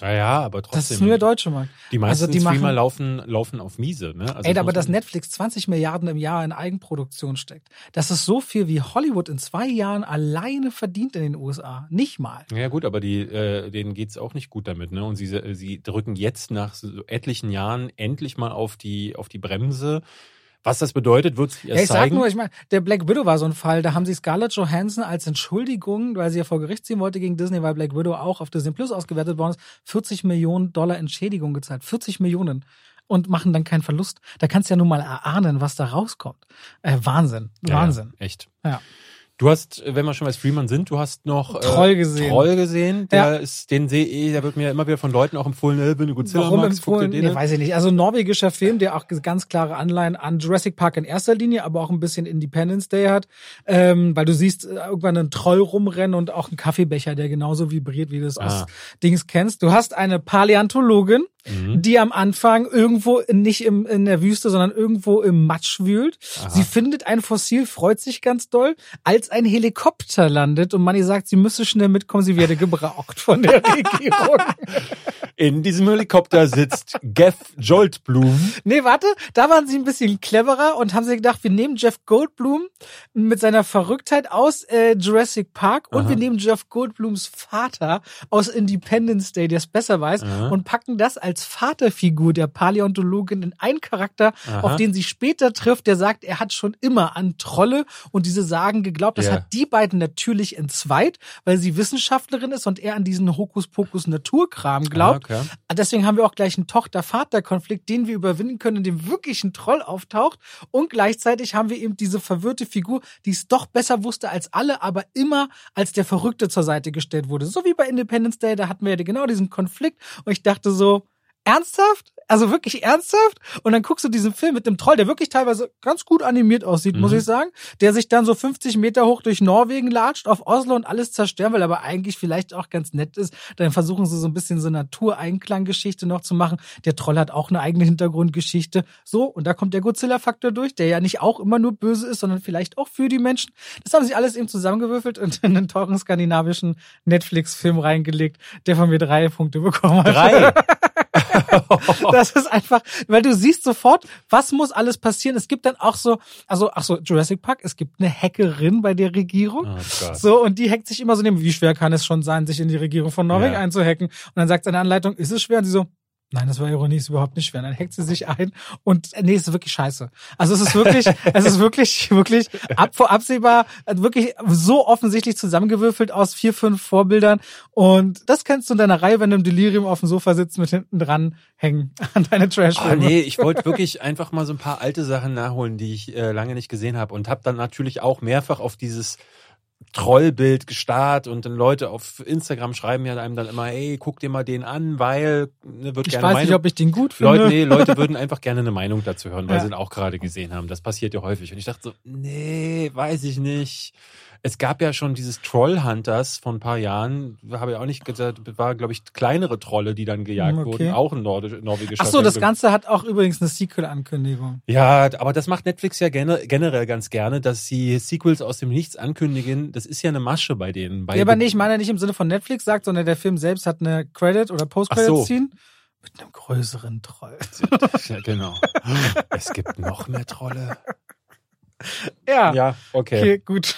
Naja, aber trotzdem. Das ist nur der deutsche Markt. Die meisten also die Streamer machen, laufen, laufen auf miese. Ne? Also ey, aber dass Netflix 20 Milliarden im Jahr in Eigenproduktion steckt, das ist so viel, wie Hollywood in zwei Jahren alleine verdient in den USA. Nicht mal. Ja gut, aber die, äh, denen geht's auch nicht gut damit. Ne? Und sie, sie drücken jetzt nach so etlichen Jahren endlich mal auf die, auf die Bremse was das bedeutet, wird erst ja, ich zeigen. sag nur, ich meine, der Black Widow war so ein Fall, da haben sie Scarlett Johansson als Entschuldigung, weil sie ja vor Gericht ziehen wollte gegen Disney, weil Black Widow auch auf Disney Plus ausgewertet worden ist, 40 Millionen Dollar Entschädigung gezahlt. 40 Millionen und machen dann keinen Verlust. Da kannst du ja nun mal erahnen, was da rauskommt. Äh, Wahnsinn, Wahnsinn. Ja, echt. Ja. Du hast, wenn wir schon bei Streamern sind, du hast noch äh, Troll gesehen. Troll gesehen. Der ja. ist, den sehe ich, der wird mir immer wieder von Leuten auch empfohlen, äh, du Godzilla Warum magst, empfohlen? Nee, weiß ich nicht. Also norwegischer Film, der auch ganz klare Anleihen an Jurassic Park in erster Linie, aber auch ein bisschen Independence Day hat, ähm, weil du siehst äh, irgendwann einen Troll rumrennen und auch einen Kaffeebecher, der genauso vibriert, wie du es ah. aus Dings kennst. Du hast eine Paläontologin, mhm. die am Anfang irgendwo nicht im, in der Wüste, sondern irgendwo im Matsch wühlt. Aha. Sie findet ein Fossil, freut sich ganz doll, als ein Helikopter landet und Manni sagt, sie müsse schnell mitkommen, sie werde gebraucht von der <laughs> Regierung. In diesem Helikopter sitzt Jeff Goldblum. Nee, warte, da waren sie ein bisschen cleverer und haben sich gedacht, wir nehmen Jeff Goldblum mit seiner Verrücktheit aus äh, Jurassic Park und Aha. wir nehmen Jeff Goldblums Vater aus Independence Day, der es besser weiß, Aha. und packen das als Vaterfigur der Paläontologin in einen Charakter, Aha. auf den sie später trifft, der sagt, er hat schon immer an Trolle und diese Sagen geglaubt. Das Ja. hat die beiden natürlich entzweit, weil sie Wissenschaftlerin ist und er an diesen Hokuspokus-Naturkram glaubt. Ah, okay. Deswegen haben wir auch gleich einen Tochter-Vater-Konflikt, den wir überwinden können, in dem wirklich ein Troll auftaucht. Und gleichzeitig haben wir eben diese verwirrte Figur, die es doch besser wusste als alle, aber immer als der Verrückte zur Seite gestellt wurde. So wie bei Independence Day, da hatten wir ja genau diesen Konflikt. Und ich dachte so, ernsthaft? Also wirklich ernsthaft? Und dann guckst du diesen Film mit dem Troll, der wirklich teilweise ganz gut animiert aussieht, muss Mhm. ich sagen, der sich dann so 50 Meter hoch durch Norwegen latscht, auf Oslo und alles zerstören will, aber eigentlich vielleicht auch ganz nett ist. Dann versuchen sie so ein bisschen so Natureinklang-Geschichte noch zu machen. Der Troll hat auch eine eigene Hintergrundgeschichte. So, und da kommt der Godzilla-Faktor durch, der ja nicht auch immer nur böse ist, sondern vielleicht auch für die Menschen. Das haben sie alles eben zusammengewürfelt und in einen teuren skandinavischen Netflix-Film reingelegt, der von mir drei Punkte bekommen hat. Drei. <laughs> <laughs> Das ist einfach, weil du siehst sofort, was muss alles passieren. Es gibt dann auch so, also, ach so, Jurassic Park, es gibt eine Hackerin bei der Regierung. Oh. So, und die hackt sich immer so neben, wie schwer kann es schon sein, sich in die Regierung von Norwegen Ja. einzuhacken? Und dann sagt seine Anleitung, ist es schwer? Und sie so, nein, das war Ironie, ist überhaupt nicht schwer. Dann hackt sie sich ein und, äh, nee, es ist wirklich scheiße. Also es ist wirklich, <laughs> es ist wirklich, wirklich ab, absehbar, äh, wirklich so offensichtlich zusammengewürfelt aus vier, fünf Vorbildern. Und das kennst du in deiner Reihe, wenn du im Delirium auf dem Sofa sitzt, mit hinten dran hängen <laughs> an deine trash Ah, nee, ich wollte wirklich einfach mal so ein paar alte Sachen nachholen, die ich äh, lange nicht gesehen habe und habe dann natürlich auch mehrfach auf dieses Trollbild gestarrt und dann Leute auf Instagram schreiben ja einem dann immer, ey, guck dir mal den an, weil ne, wird Ich gerne weiß Meinung. nicht, ob ich den gut finde. Leute, nee, Leute würden <laughs> einfach gerne eine Meinung dazu hören, weil Ja. sie ihn auch gerade gesehen haben. Das passiert ja häufig. Und ich dachte so, nee, weiß ich nicht. Es gab ja schon dieses Trollhunters vor ein paar Jahren, habe ich auch nicht gesagt, war, glaube ich, kleinere Trolle, die dann gejagt Hm, okay. wurden, auch ein nordisch, norwegischer Ach so, das. Ganze hat auch übrigens eine Sequel-Ankündigung. Ja, aber das macht Netflix ja gene- generell ganz gerne, dass sie Sequels aus dem Nichts ankündigen. Das ist ja eine Masche bei denen. Bei Ja, aber nee, ich meine nicht im Sinne von Netflix sagt, sondern der Film selbst hat eine Credit- oder Post-Credit-Scene mit einem größeren Troll. <laughs> Ja, genau. Es gibt noch mehr Trolle. Ja. Ja, okay. Okay, gut.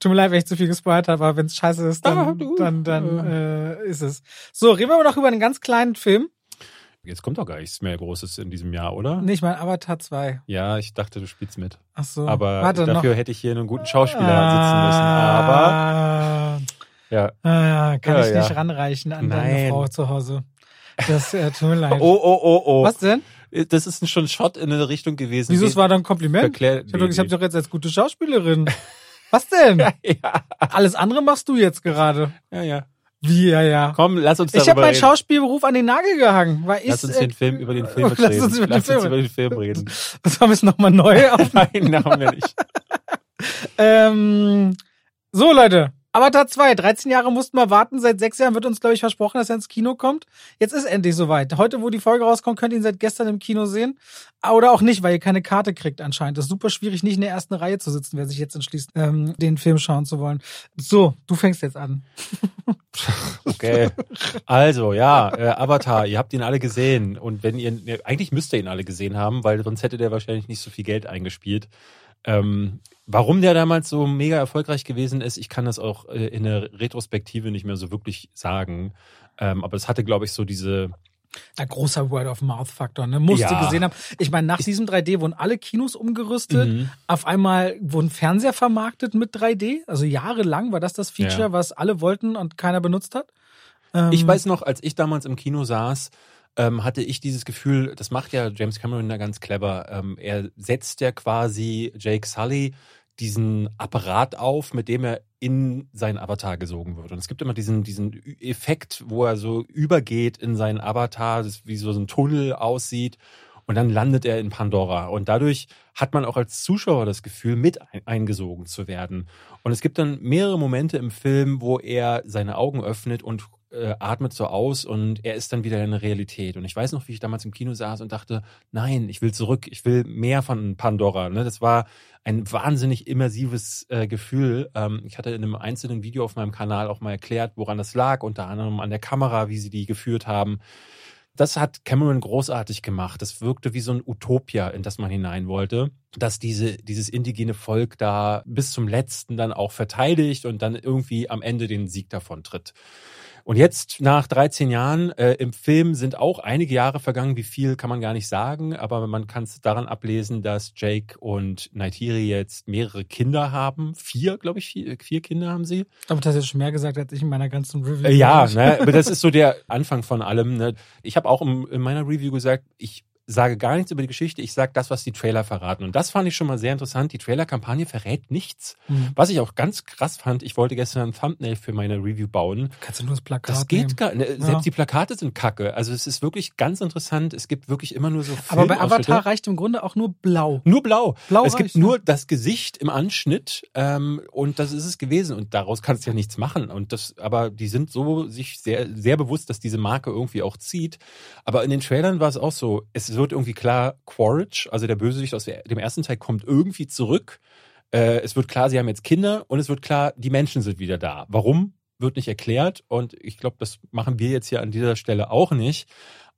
Tut mir leid, wenn ich zu viel gespoilert habe, aber wenn es scheiße ist, Ah, dann, dann, dann äh, ist es. So, reden wir aber noch über einen ganz kleinen Film. Jetzt kommt doch gar nichts mehr Großes in diesem Jahr, oder? Nicht mal Avatar 2. Ja, ich dachte, du spielst mit. Ach so. Aber Warte dafür noch. hätte ich hier einen guten Schauspieler sitzen müssen. Aber Ah, ja. ah, kann Ja, ich ja. nicht ranreichen an deine Nein. Frau zu Hause. Das äh, tut mir leid. <laughs> Oh, oh, oh, oh. Was denn? Das ist schon ein Shot in eine Richtung gewesen. Wieso, es war doch ein Kompliment? Verklär- Ich habe nee, hab nee. doch jetzt als gute Schauspielerin. <laughs> Was denn? <laughs> Ja, Alles andere machst du jetzt gerade. ja, ja. Wie, ja, ja. Komm, lass uns Ich darüber habe meinen. Schauspielberuf an den Nagel gehangen, weil ich. Lass uns äh, den Film über den <laughs> Film lass reden. uns über den lass Film uns über den Film reden. <laughs> Das haben wir es nochmal neu auf. Nein, haben wir nicht. ähm, so, Leute. Avatar 2, 13 Jahre mussten wir warten. Seit sechs Jahren wird uns, glaube ich, versprochen, dass er ins Kino kommt. Jetzt ist endlich soweit. Heute, wo die Folge rauskommt, könnt ihr ihn seit gestern im Kino sehen. Oder auch nicht, weil ihr keine Karte kriegt anscheinend. Das ist super schwierig, nicht in der ersten Reihe zu sitzen, wer sich jetzt entschließt, ähm, den Film schauen zu wollen. So, du fängst jetzt an. <laughs> Okay. Also, ja, äh, Avatar, ihr habt ihn alle gesehen. Und wenn ihr, ne, eigentlich müsst ihr ihn alle gesehen haben, weil sonst hätte der wahrscheinlich nicht so viel Geld eingespielt. Ähm, warum der damals so mega erfolgreich gewesen ist, ich kann das auch äh, in der Retrospektive nicht mehr so wirklich sagen. Ähm, aber es hatte, glaube ich, so diese, Ein großer Word-of-Mouth-Faktor, ne? Musste Ja. gesehen haben. Ich meine, nach diesem 3D wurden alle Kinos umgerüstet. Mhm. Auf einmal wurden Fernseher vermarktet mit 3D. Also jahrelang war das das Feature, Ja. was alle wollten und keiner benutzt hat. Ähm, Ich weiß noch, als ich damals im Kino saß, ähm, hatte ich dieses Gefühl, das macht ja James Cameron da ganz clever. Ähm, er setzt ja quasi Jake Sully diesen Apparat auf, mit dem er in seinen Avatar gesogen wird. Und es gibt immer diesen, diesen Effekt, wo er so übergeht in seinen Avatar, das wie so ein Tunnel aussieht. Und dann landet er in Pandora. Und dadurch hat man auch als Zuschauer das Gefühl, mit ein- eingesogen zu werden. Und es gibt dann mehrere Momente im Film, wo er seine Augen öffnet und äh, atmet so aus und er ist dann wieder in der Realität. Und ich weiß noch, wie ich damals im Kino saß und dachte, nein, ich will zurück, ich will mehr von Pandora. Ne? Das war ein wahnsinnig immersives äh, Gefühl. Ähm, ich hatte in einem einzelnen Video auf meinem Kanal auch mal erklärt, woran das lag, unter anderem an der Kamera, wie sie die geführt haben. Das hat Cameron großartig gemacht. Das wirkte wie so ein Utopia, in das man hinein wollte, dass diese, dieses indigene Volk da bis zum letzten dann auch verteidigt und dann irgendwie am Ende den Sieg davon tritt. Und jetzt nach 13 Jahren äh, im Film sind auch einige Jahre vergangen. Wie viel kann man gar nicht sagen, aber man kann es daran ablesen, dass Jake und Naitiri jetzt mehrere Kinder haben. Vier, glaube ich, vier, vier, Kinder haben sie. Aber das hast du schon mehr gesagt, als ich in meiner ganzen Review. Äh, ja, ne, aber das ist so der Anfang von allem. Ne. Ich habe auch im, in meiner Review gesagt, ich sage gar nichts über die Geschichte, ich sage das, was die Trailer verraten. Und das fand ich schon mal sehr interessant. Die Trailer-Kampagne verrät nichts. Mhm. Was ich auch ganz krass fand, ich wollte gestern ein Thumbnail für meine Review bauen. Kannst du nur das Plakat Das geht gar ne, Selbst ja. die Plakate sind kacke. Also es ist wirklich ganz interessant. Es gibt wirklich immer nur so Aber bei Avatar reicht im Grunde auch nur blau. Nur blau. blau es gibt nur das Gesicht im Anschnitt ähm, und das ist es gewesen. Und daraus kannst du ja nichts machen. Und das, aber die sind so sich sehr, sehr bewusst, dass diese Marke irgendwie auch zieht. Aber in den Trailern war es auch so, es wird irgendwie klar, Quaritch, also der Bösewicht aus dem ersten Teil, kommt irgendwie zurück. Äh, es wird klar, sie haben jetzt Kinder und es wird klar, die Menschen sind wieder da. Warum? Wird nicht erklärt und ich glaube, das machen wir jetzt hier an dieser Stelle auch nicht.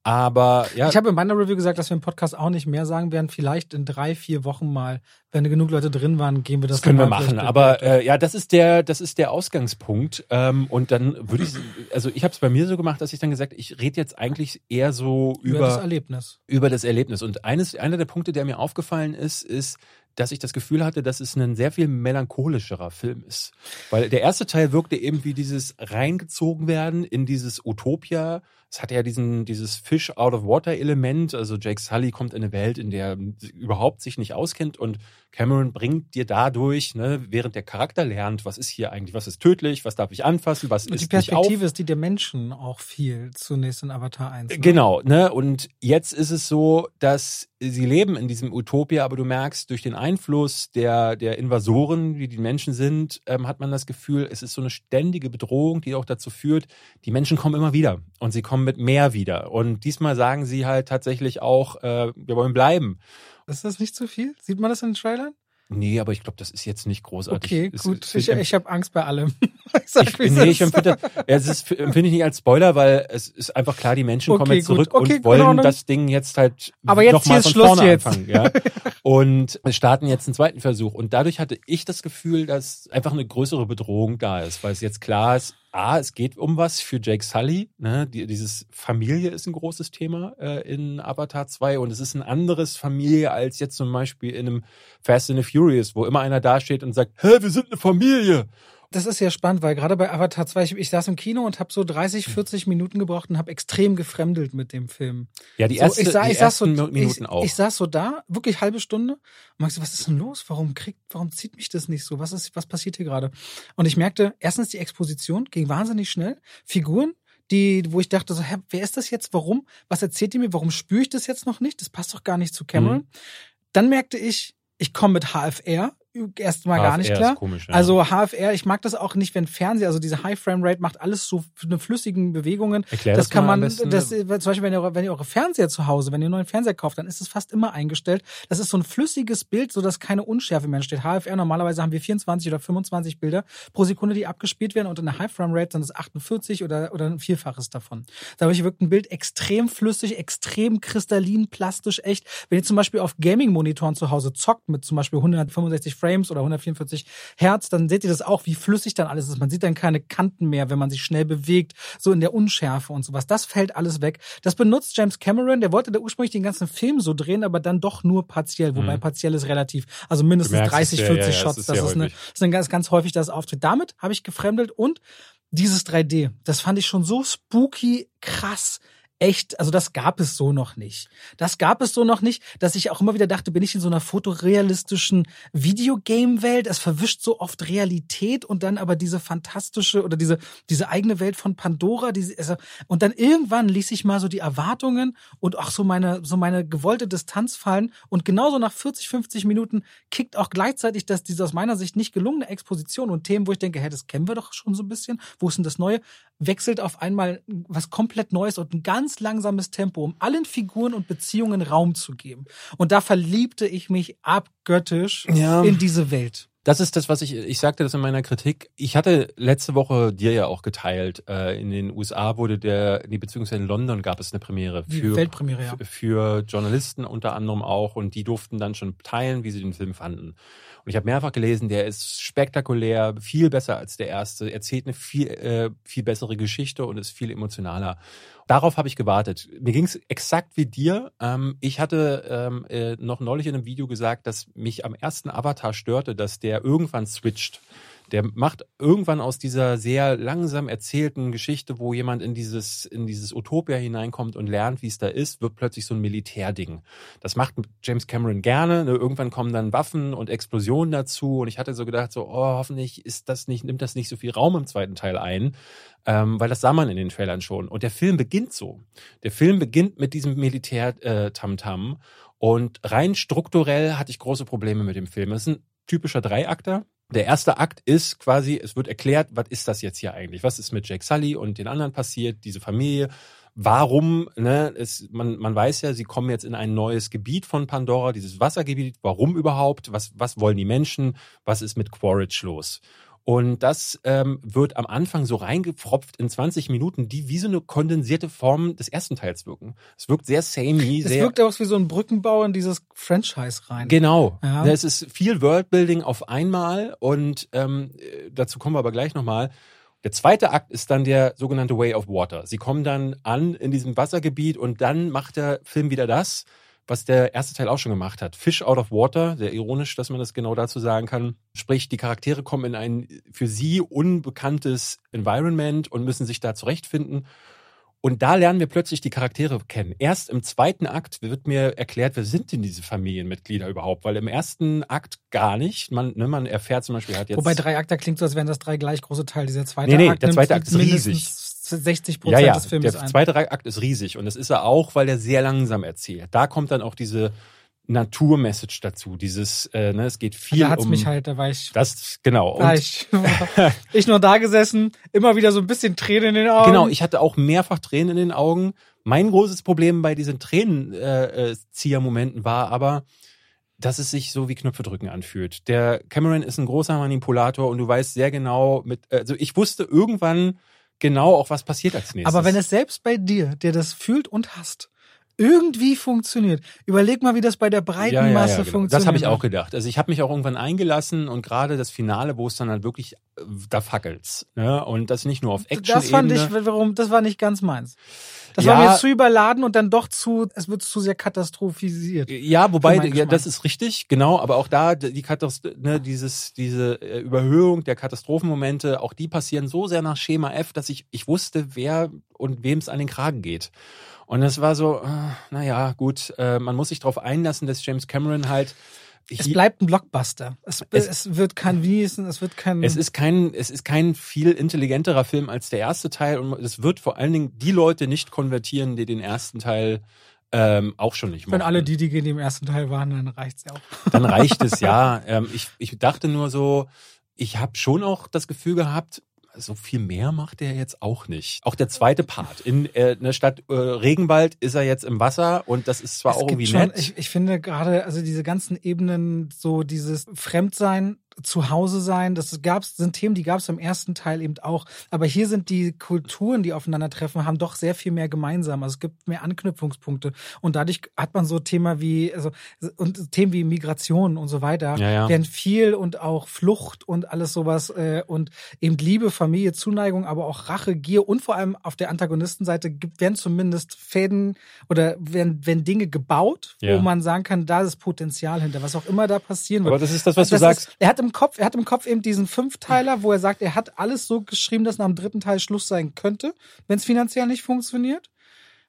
Aber ja. Ich habe in meiner Review gesagt, dass wir im Podcast auch nicht mehr sagen werden. Vielleicht in drei, vier Wochen mal, wenn genug Leute drin waren, gehen wir das. Das können wir machen. Aber äh, ja, das ist der, das ist der Ausgangspunkt. Ähm, und dann würde ich, also ich habe es bei mir so gemacht, dass ich dann gesagt, ich rede jetzt eigentlich eher so über, über das Erlebnis. Über das Erlebnis. Und eines, einer der Punkte, der mir aufgefallen ist, ist, dass ich das Gefühl hatte, dass es ein sehr viel melancholischerer Film ist. Weil der erste Teil wirkte eben wie dieses reingezogen werden in dieses Utopia. Es hatte ja diesen, dieses Fish out of water Element. Also Jake Sully kommt in eine Welt, in der er überhaupt sich nicht auskennt und Cameron bringt dir dadurch, ne, während der Charakter lernt, was ist hier eigentlich, was ist tödlich, was darf ich anfassen, was und ist Die Perspektive ist die der Menschen auch viel zunächst in Avatar 1. Ne? Genau, ne? Und jetzt ist es so, dass sie leben in diesem Utopia, aber du merkst, durch den Einfluss der, der Invasoren, wie die Menschen sind, ähm, hat man das Gefühl, es ist so eine ständige Bedrohung, die auch dazu führt, die Menschen kommen immer wieder und sie kommen mit mehr wieder. Und diesmal sagen sie halt tatsächlich auch, äh, wir wollen bleiben. Ist das nicht zu viel? Sieht man das in den Trailern? Nee, aber ich glaube, das ist jetzt nicht großartig. Okay, gut. Es, ich, ich habe Angst bei allem. <laughs> ich sag, ich, nee, ich empfinde, es ist, empfinde ich nicht als Spoiler, weil es ist einfach klar, die Menschen okay, kommen jetzt zurück okay, und wollen das Ding jetzt halt aber jetzt nochmal von vorne jetzt. anfangen. Ja? <laughs> und wir starten jetzt einen zweiten Versuch. Und dadurch hatte ich das Gefühl, dass einfach eine größere Bedrohung da ist, weil es jetzt klar ist, A, es geht um was für Jake Sully. Ne? Die, dieses Familie ist ein großes Thema äh, in Avatar 2 und es ist ein anderes Familie als jetzt zum Beispiel in einem Fast and the Furious, wo immer einer dasteht und sagt, hä, wir sind eine Familie das ist ja spannend, weil gerade bei Avatar 2, ich, ich saß im Kino und habe so 30, 40 Minuten gebraucht und habe extrem gefremdelt mit dem Film. Ja, die, erste, so, ich, sah, die ich ersten so, Minuten ich, auch. Ich saß so da, wirklich halbe Stunde und merkte, was ist denn los? Warum kriegt, warum zieht mich das nicht so? Was ist, was passiert hier gerade? Und ich merkte, erstens die Exposition ging wahnsinnig schnell. Figuren, die, wo ich dachte so, hä, wer ist das jetzt? Warum? Was erzählt ihr mir? Warum spüre ich das jetzt noch nicht? Das passt doch gar nicht zu Cameron. Mhm. Dann merkte ich, ich komme mit HFR erstmal gar nicht klar. Komisch, ja. Also HFR, ich mag das auch nicht, wenn Fernseher, also diese High Frame Rate macht alles so eine flüssigen Bewegungen. Erklär das, das kann man, das, zum Beispiel, wenn ihr, wenn ihr eure Fernseher zu Hause, wenn ihr einen neuen Fernseher kauft, dann ist es fast immer eingestellt. Das ist so ein flüssiges Bild, so dass keine Unschärfe mehr entsteht. HFR, normalerweise haben wir 24 oder 25 Bilder pro Sekunde, die abgespielt werden und in der High Frame Rate sind es 48 oder, oder ein Vielfaches davon. Dadurch wirkt ein Bild extrem flüssig, extrem kristallin, plastisch, echt. Wenn ihr zum Beispiel auf Gaming-Monitoren zu Hause zockt mit zum Beispiel 165 Frames oder 144 144 Hertz, dann seht ihr das auch, wie flüssig dann alles ist. Man sieht dann keine Kanten mehr, wenn man sich schnell bewegt, so in der Unschärfe und sowas. Das fällt alles weg. Das benutzt James Cameron, der wollte da ursprünglich den ganzen Film so drehen, aber dann doch nur partiell, wobei mhm. partiell ist relativ, also mindestens 30, 40 ja, ja, Shots. Das ist, das ist, eine, ist ein ganz, ganz häufig das Auftritt. Damit habe ich gefremdelt und dieses 3D, das fand ich schon so spooky, krass, echt, also das gab es so noch nicht. Das gab es so noch nicht, dass ich auch immer wieder dachte, bin ich in so einer fotorealistischen Videogame-Welt? Es verwischt so oft Realität und dann aber diese fantastische oder diese, diese eigene Welt von Pandora. Diese, also, und dann irgendwann ließ ich mal so die Erwartungen und auch so meine, so meine gewollte Distanz fallen. Und genauso nach 40, 50 Minuten kickt auch gleichzeitig dass diese aus meiner Sicht nicht gelungene Exposition und Themen, wo ich denke, hä, das kennen wir doch schon so ein bisschen. Wo ist denn das Neue? Wechselt auf einmal was komplett Neues und ein ganz langsames Tempo, um allen Figuren und Beziehungen Raum zu geben. Und da verliebte ich mich abgöttisch Ja. in diese Welt. Das ist das, was ich, ich sagte das in meiner Kritik. Ich hatte letzte Woche dir ja auch geteilt, äh, in den USA wurde der, nee, beziehungsweise in London gab es eine Premiere für, Weltpremiere, ja. für Journalisten unter anderem auch und die durften dann schon teilen, wie sie den Film fanden. Und ich habe mehrfach gelesen, der ist spektakulär, viel besser als der erste, erzählt eine viel, äh, viel bessere Geschichte und ist viel emotionaler. Darauf habe ich gewartet. Mir ging es exakt wie dir. Ähm, ich hatte ähm, äh, noch neulich in einem Video gesagt, dass mich am ersten Avatar störte, dass der irgendwann switcht. Der macht irgendwann aus dieser sehr langsam erzählten Geschichte, wo jemand in dieses, in dieses Utopia hineinkommt und lernt, wie es da ist, wird plötzlich so ein Militärding. Das macht James Cameron gerne. Ne? Irgendwann kommen dann Waffen und Explosionen dazu. Und ich hatte so gedacht, so, oh, hoffentlich ist das nicht, nimmt das nicht so viel Raum im zweiten Teil ein. Ähm, weil das sah man in den Trailern schon. Und der Film beginnt so. Der Film beginnt mit diesem Militär-Tamtam. und rein strukturell hatte ich große Probleme mit dem Film. Es ist ein typischer Dreiakter. Der erste Akt ist quasi, es wird erklärt, was ist das jetzt hier eigentlich? Was ist mit Jake Sully und den anderen passiert, diese Familie? Warum, ne, es, man, man weiß ja, sie kommen jetzt in ein neues Gebiet von Pandora, dieses Wassergebiet. Warum überhaupt? Was, was wollen die Menschen? Was ist mit Quaritch los? Und das ähm, wird am Anfang so reingepfropft in 20 Minuten, die wie so eine kondensierte Form des ersten Teils wirken. Es wirkt sehr samey, Es sehr. wirkt auch wie so ein Brückenbau in dieses Franchise rein. Genau. Ja. Es ist viel Worldbuilding auf einmal und ähm, äh, dazu kommen wir aber gleich nochmal. Der zweite Akt ist dann der sogenannte Way of Water. Sie kommen dann an in diesem Wassergebiet und dann macht der Film wieder das, was der erste Teil auch schon gemacht hat. Fish out of water, sehr ironisch, dass man das genau dazu sagen kann. Sprich, die Charaktere kommen in ein für sie unbekanntes Environment und müssen sich da zurechtfinden. Und da lernen wir plötzlich die Charaktere kennen. Erst im zweiten Akt wird mir erklärt, wer sind denn diese Familienmitglieder überhaupt? Weil im ersten Akt gar nicht. Man, ne, man erfährt zum Beispiel, hat jetzt. Wobei drei Akter klingt so, als wären das drei gleich große Teile. Dieser zweite Nee, nee, Akt der zweite Akt ist riesig. 60 ja, Prozent ja, des Filmes der ein. zweite Akt ist riesig und das ist er auch, weil er sehr langsam erzählt. Da kommt dann auch diese Naturmessage dazu. Dieses, äh, ne, es geht viel da hat's um mich halt, da war ich, das genau. war Und ich, <laughs> ich nur da gesessen, immer wieder so ein bisschen Tränen in den Augen. Genau, ich hatte auch mehrfach Tränen in den Augen. Mein großes Problem bei diesen Tränenzieher-Momenten war aber, dass es sich so wie Knöpfe drücken anfühlt. Der Cameron ist ein großer Manipulator und du weißt sehr genau mit, also ich wusste irgendwann genau auch, was passiert als nächstes. Aber wenn es selbst bei dir, der das fühlt und hasst, irgendwie funktioniert, überleg mal, wie das bei der breiten ja, ja, Masse ja, genau. funktioniert. Das habe ich auch gedacht. Also ich habe mich auch irgendwann eingelassen und gerade das Finale, wo es dann halt wirklich, äh, da fackelt's. Ne? Und das nicht nur auf action Das fand ich, warum, das war nicht ganz meins. Das Ja. war mir zu überladen und dann doch zu, es wird zu sehr katastrophisiert. Ja, wobei, ja, das ist richtig, genau, aber auch da, die Katast ne, dieses, diese äh, Überhöhung der Katastrophenmomente, auch die passieren so sehr nach Schema F, dass ich, ich wusste, wer und wem es an den Kragen geht. Und das war so, äh, naja, gut, äh, man muss sich darauf einlassen, dass James Cameron halt. Es bleibt ein Blockbuster. Es, Es- es, wird kein Wiesen, es wird kein. es ist kein, es ist kein viel intelligenterer Film als der erste Teil und es wird vor allen Dingen die Leute nicht konvertieren, die den ersten Teil ähm, auch schon nicht wenn mochten. alle die, die im ersten Teil waren, dann reicht's ja auch. dann reicht es ja. <laughs> Ähm, ich, ich dachte nur so, ich habe schon auch das Gefühl gehabt, so viel mehr macht er jetzt auch nicht. Auch der zweite Part. In äh, der Stadt äh, Regenwald ist er jetzt im Wasser und das ist zwar Es auch irgendwie schon, nett. Ich, ich finde gerade, also diese ganzen Ebenen, so dieses Fremdsein, zu Hause sein, das gab's, sind Themen, die gab's im ersten Teil eben auch. Aber hier sind die Kulturen, die aufeinandertreffen, haben doch sehr viel mehr gemeinsam. Also es gibt mehr Anknüpfungspunkte. Und dadurch hat man so Thema wie, also, und Themen wie Migration und so weiter, Ja, ja. werden viel und auch Flucht und alles sowas, äh, und eben Liebe, Familie, Zuneigung, aber auch Rache, Gier und vor allem auf der Antagonistenseite gibt, werden zumindest Fäden oder werden, werden Dinge gebaut, Ja. wo man sagen kann, da ist Potenzial hinter, was auch immer da passieren wird. Aber das ist das, was du Das sagst. Ist, er hat im Kopf, er hat im Kopf eben diesen Fünfteiler, wo er sagt, er hat alles so geschrieben, dass nach dem dritten Teil Schluss sein könnte, wenn es finanziell nicht funktioniert.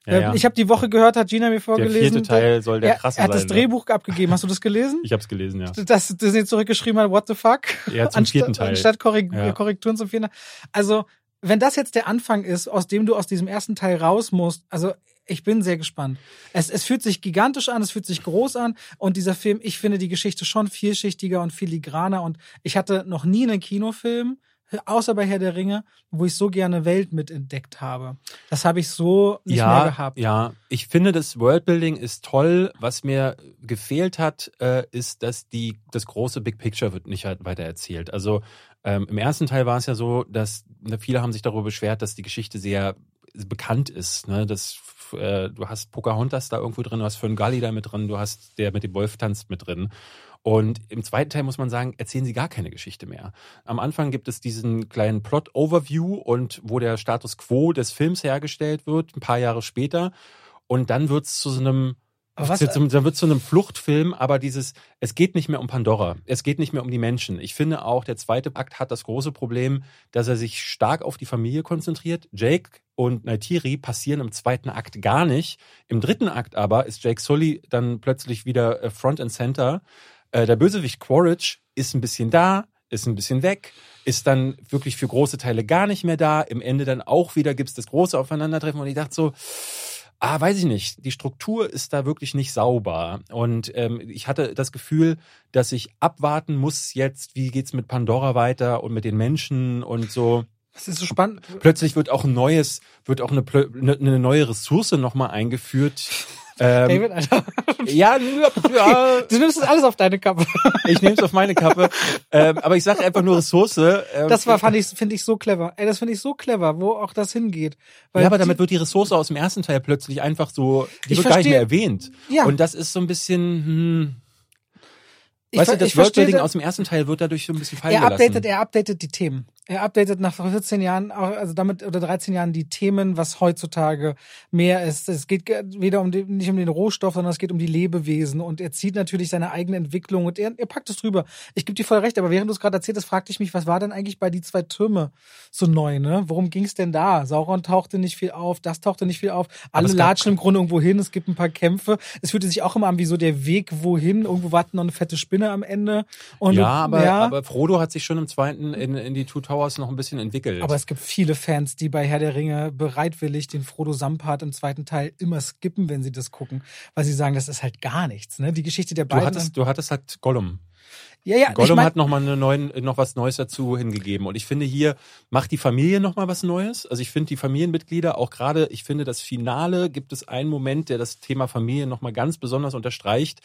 Ja, ja. Ich habe die Woche gehört, hat Gina mir Der vorgelesen. vierte Teil soll der er, krasse er hat sein. das ne? Drehbuch abgegeben. Hast du das gelesen? Ich hab's gelesen, ja. Dass Disney zurückgeschrieben hat, what the fuck? Ja, zum anstatt, vierten Teil. Anstatt Korrek Ja. Korrekturen zum vierten. Also, wenn das jetzt der Anfang ist, aus dem du aus diesem ersten Teil raus musst, also ich bin sehr gespannt. Es, es fühlt sich gigantisch an, es fühlt sich groß an und dieser Film, ich finde die Geschichte schon vielschichtiger und filigraner und ich hatte noch nie einen Kinofilm, außer bei Herr der Ringe, wo ich so gerne Welt mitentdeckt habe. Das habe ich so nicht ja, mehr gehabt. Ja, ich finde, das Worldbuilding ist toll. Was mir gefehlt hat, äh, ist, dass die das große Big Picture wird nicht halt weiter erzählt. Also ähm, im ersten Teil war es ja so, dass ne, viele haben sich darüber beschwert, dass die Geschichte sehr bekannt ist. Ne? Das, äh, du hast Pocahontas da irgendwo drin, du hast Fern Gully da mit drin, du hast der mit dem Wolf tanzt mit drin. Und im zweiten Teil muss man sagen, erzählen sie gar keine Geschichte mehr. Am Anfang gibt es diesen kleinen Plot-Overview und wo der Status quo des Films hergestellt wird, ein paar Jahre später. Und dann wird es zu so einem Aber was- zu, zum- dann wird zu einem Fluchtfilm, aber dieses, es geht nicht mehr um Pandora, es geht nicht mehr um die Menschen. Ich finde auch, der zweite Akt hat das große Problem, dass er sich stark auf die Familie konzentriert. Jake und Naitiri passieren im zweiten Akt gar nicht. Im dritten Akt aber ist Jake Sully dann plötzlich wieder äh, Front and Center. Äh, Der Bösewicht Quaritch ist ein bisschen da, ist ein bisschen weg, ist dann wirklich für große Teile gar nicht mehr da. Im Ende dann auch wieder gibt's das große Aufeinandertreffen und ich dachte so, Ah, weiß ich nicht. Die Struktur ist da wirklich nicht sauber. Und ähm, ich hatte das Gefühl, dass ich abwarten muss jetzt, wie geht's mit Pandora weiter und mit den Menschen und so. Das ist so spannend. Plötzlich wird auch ein neues, wird auch eine, eine, eine neue Ressource nochmal eingeführt. Ähm, David, Alter. ja, <laughs> ja, Du nimmst das alles auf deine Kappe. ich nehme es auf meine Kappe. Ähm, aber ich sage einfach nur Ressource. Ähm, Das war, fand ich, finde ich so clever. Ey, das finde ich so clever, wo auch das hingeht. Weil ja, aber damit die, wird die Ressource aus dem ersten Teil plötzlich einfach so, die Ich wird gar nicht mehr erwähnt. Ja. Und das ist so ein bisschen, hm, ich, weißt du, ver- das ich Worldbuilding aus dem ersten Teil wird dadurch so ein bisschen fallen er gelassen. updatet, er updatet die Themen. Er updatet nach 14 Jahren, also damit oder 13 Jahren die Themen, was heutzutage mehr ist. Es geht weder um die, nicht um den Rohstoff, sondern es geht um die Lebewesen und er zieht natürlich seine eigene Entwicklung und er, er packt es drüber. Ich gebe dir voll recht, aber während du es gerade erzählt hast, fragte ich mich, was war denn eigentlich bei die zwei Türme so neu, ne? Worum ging es denn da? Sauron tauchte nicht viel auf, das tauchte nicht viel auf. Alle latschen im Grunde irgendwo hin, es gibt ein paar Kämpfe. Es fühlte sich auch immer an wie so der Weg wohin, irgendwo warten noch eine fette Spinne am Ende. Und ja, aber, ja. aber Frodo hat sich schon im zweiten in, in die 2000 Powers noch ein bisschen entwickelt. Aber es gibt viele Fans, die bei Herr der Ringe bereitwillig den Frodo Sampart im zweiten Teil immer skippen, wenn sie das gucken, weil sie sagen, das ist halt gar nichts. Ne? Die Geschichte der beiden. Du hattest, du hattest halt Gollum. Ja, ja, Gollum ich mein, hat noch mal eine neuen, noch was Neues dazu hingegeben und ich finde hier macht die Familie noch mal was Neues. Also ich finde die Familienmitglieder auch gerade, ich finde das Finale gibt es einen Moment, der das Thema Familie noch mal ganz besonders unterstreicht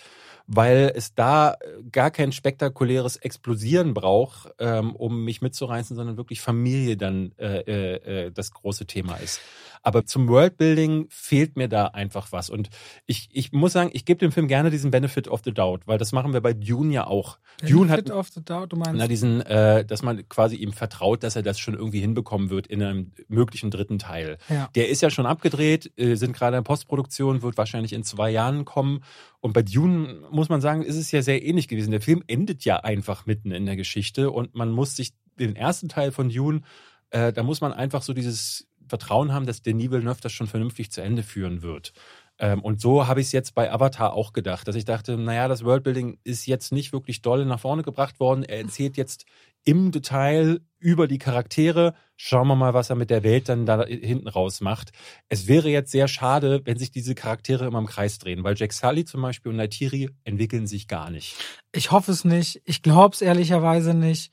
weil es da äh, gar kein spektakuläres Explosieren braucht, ähm, um mich mitzureißen, sondern wirklich Familie dann äh, äh, äh, das große Thema ist. Aber zum Worldbuilding fehlt mir da einfach was. Und ich, ich muss sagen, ich gebe dem Film gerne diesen Benefit of the Doubt, weil das machen wir bei Dune ja auch. Dune hat Benefit of the Doubt, du meinst. na, diesen, äh, dass man quasi ihm vertraut, dass er das schon irgendwie hinbekommen wird in einem möglichen dritten Teil. Ja. Der ist ja schon abgedreht, äh, sind gerade in Postproduktion, wird wahrscheinlich in zwei Jahren kommen. Und bei Dune muss man sagen, ist es ja sehr ähnlich gewesen. Der Film endet ja einfach mitten in der Geschichte und man muss sich den ersten Teil von Dune, äh, da muss man einfach so dieses Vertrauen haben, dass Denis Villeneuve das schon vernünftig zu Ende führen wird. Ähm, und so habe ich es jetzt bei Avatar auch gedacht, dass ich dachte, naja, das Worldbuilding ist jetzt nicht wirklich doll nach vorne gebracht worden. Er erzählt jetzt im Detail über die Charaktere. Schauen wir mal, was er mit der Welt dann da hinten raus macht. Es wäre jetzt sehr schade, wenn sich diese Charaktere immer im Kreis drehen, weil Jack Sully zum Beispiel und Naitiri entwickeln sich gar nicht. Ich hoffe es nicht. Ich glaube es ehrlicherweise nicht.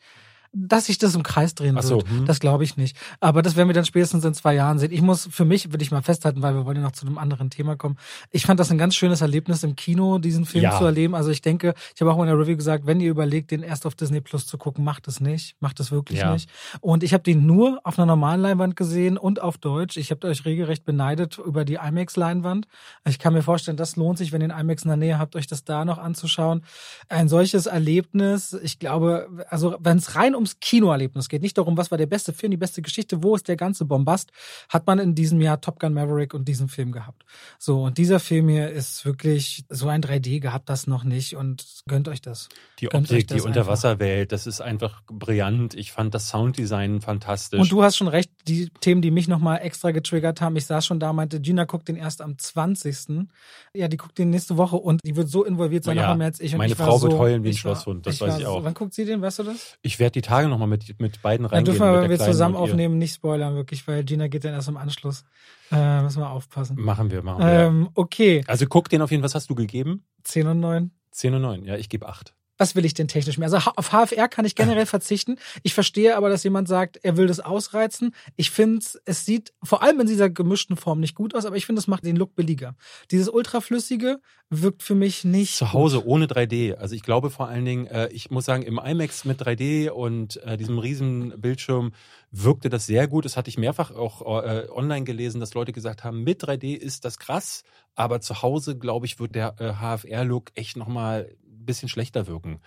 Dass sich das im Kreis drehen so, wird, hm. das glaube ich nicht. Aber das werden wir dann spätestens in zwei Jahren sehen. Ich muss, für mich, will ich mal festhalten, weil wir wollen ja noch zu einem anderen Thema kommen. Ich fand das ein ganz schönes Erlebnis im Kino, diesen Film Ja. zu erleben. Also ich denke, ich habe auch in der Review gesagt, wenn ihr überlegt, den erst auf Disney Plus zu gucken, macht es nicht. Macht es wirklich Ja. nicht. Und ich habe den nur auf einer normalen Leinwand gesehen und auf Deutsch. Ich habe euch regelrecht beneidet über die IMAX-Leinwand. Ich kann mir vorstellen, das lohnt sich, wenn ihr den IMAX in der Nähe habt, euch das da noch anzuschauen. Ein solches Erlebnis, ich glaube, also wenn es rein ums ums Kinoerlebnis geht, nicht darum, was war der beste Film, die beste Geschichte, wo ist der ganze Bombast, hat man in diesem Jahr Top Gun Maverick und diesen Film gehabt. So, und dieser Film hier ist wirklich so ein 3D gehabt das noch nicht und gönnt euch das. Die Optik, die Unterwasserwelt, das ist einfach brillant. Ich fand das Sounddesign fantastisch. Und du hast schon recht, die Themen, die mich nochmal extra getriggert haben. Ich saß schon da, meinte, Gina guckt den erst am 20. Ja, die guckt den nächste Woche und die wird so involviert sein, ja, noch mehr als ich. Und meine ich Frau so, wird heulen wie ein Schlosshund, das weiß war, ich auch. Wann guckt sie den, weißt du das? Ich werde die Tage nochmal mit, mit beiden reingehen. Dann dürfen wir, wenn wir zusammen aufnehmen, nicht spoilern, wirklich, weil Gina geht dann erst im Anschluss. Äh, müssen wir aufpassen. Machen wir, machen wir. Ähm, okay. Also guck den auf jeden Fall, was hast du gegeben? 10 und 9. 10 und 9, ja, ich gebe 8 was will ich denn technisch mehr? Also auf HFR kann ich generell verzichten. Ich verstehe aber, dass jemand sagt, er will das ausreizen. Ich finde, es sieht vor allem in dieser gemischten Form nicht gut aus, aber ich finde, es macht den Look billiger. Dieses ultraflüssige wirkt für mich nicht. Zu Hause gut. ohne 3D. Also ich glaube vor allen Dingen, äh, ich muss sagen, im IMAX mit 3D und äh, diesem riesen Bildschirm wirkte das sehr gut. Das hatte ich mehrfach auch äh, online gelesen, dass Leute gesagt haben, mit 3D ist das krass, aber zu Hause, glaube ich, wird der HFR-Look echt nochmal bisschen schlechter wirken.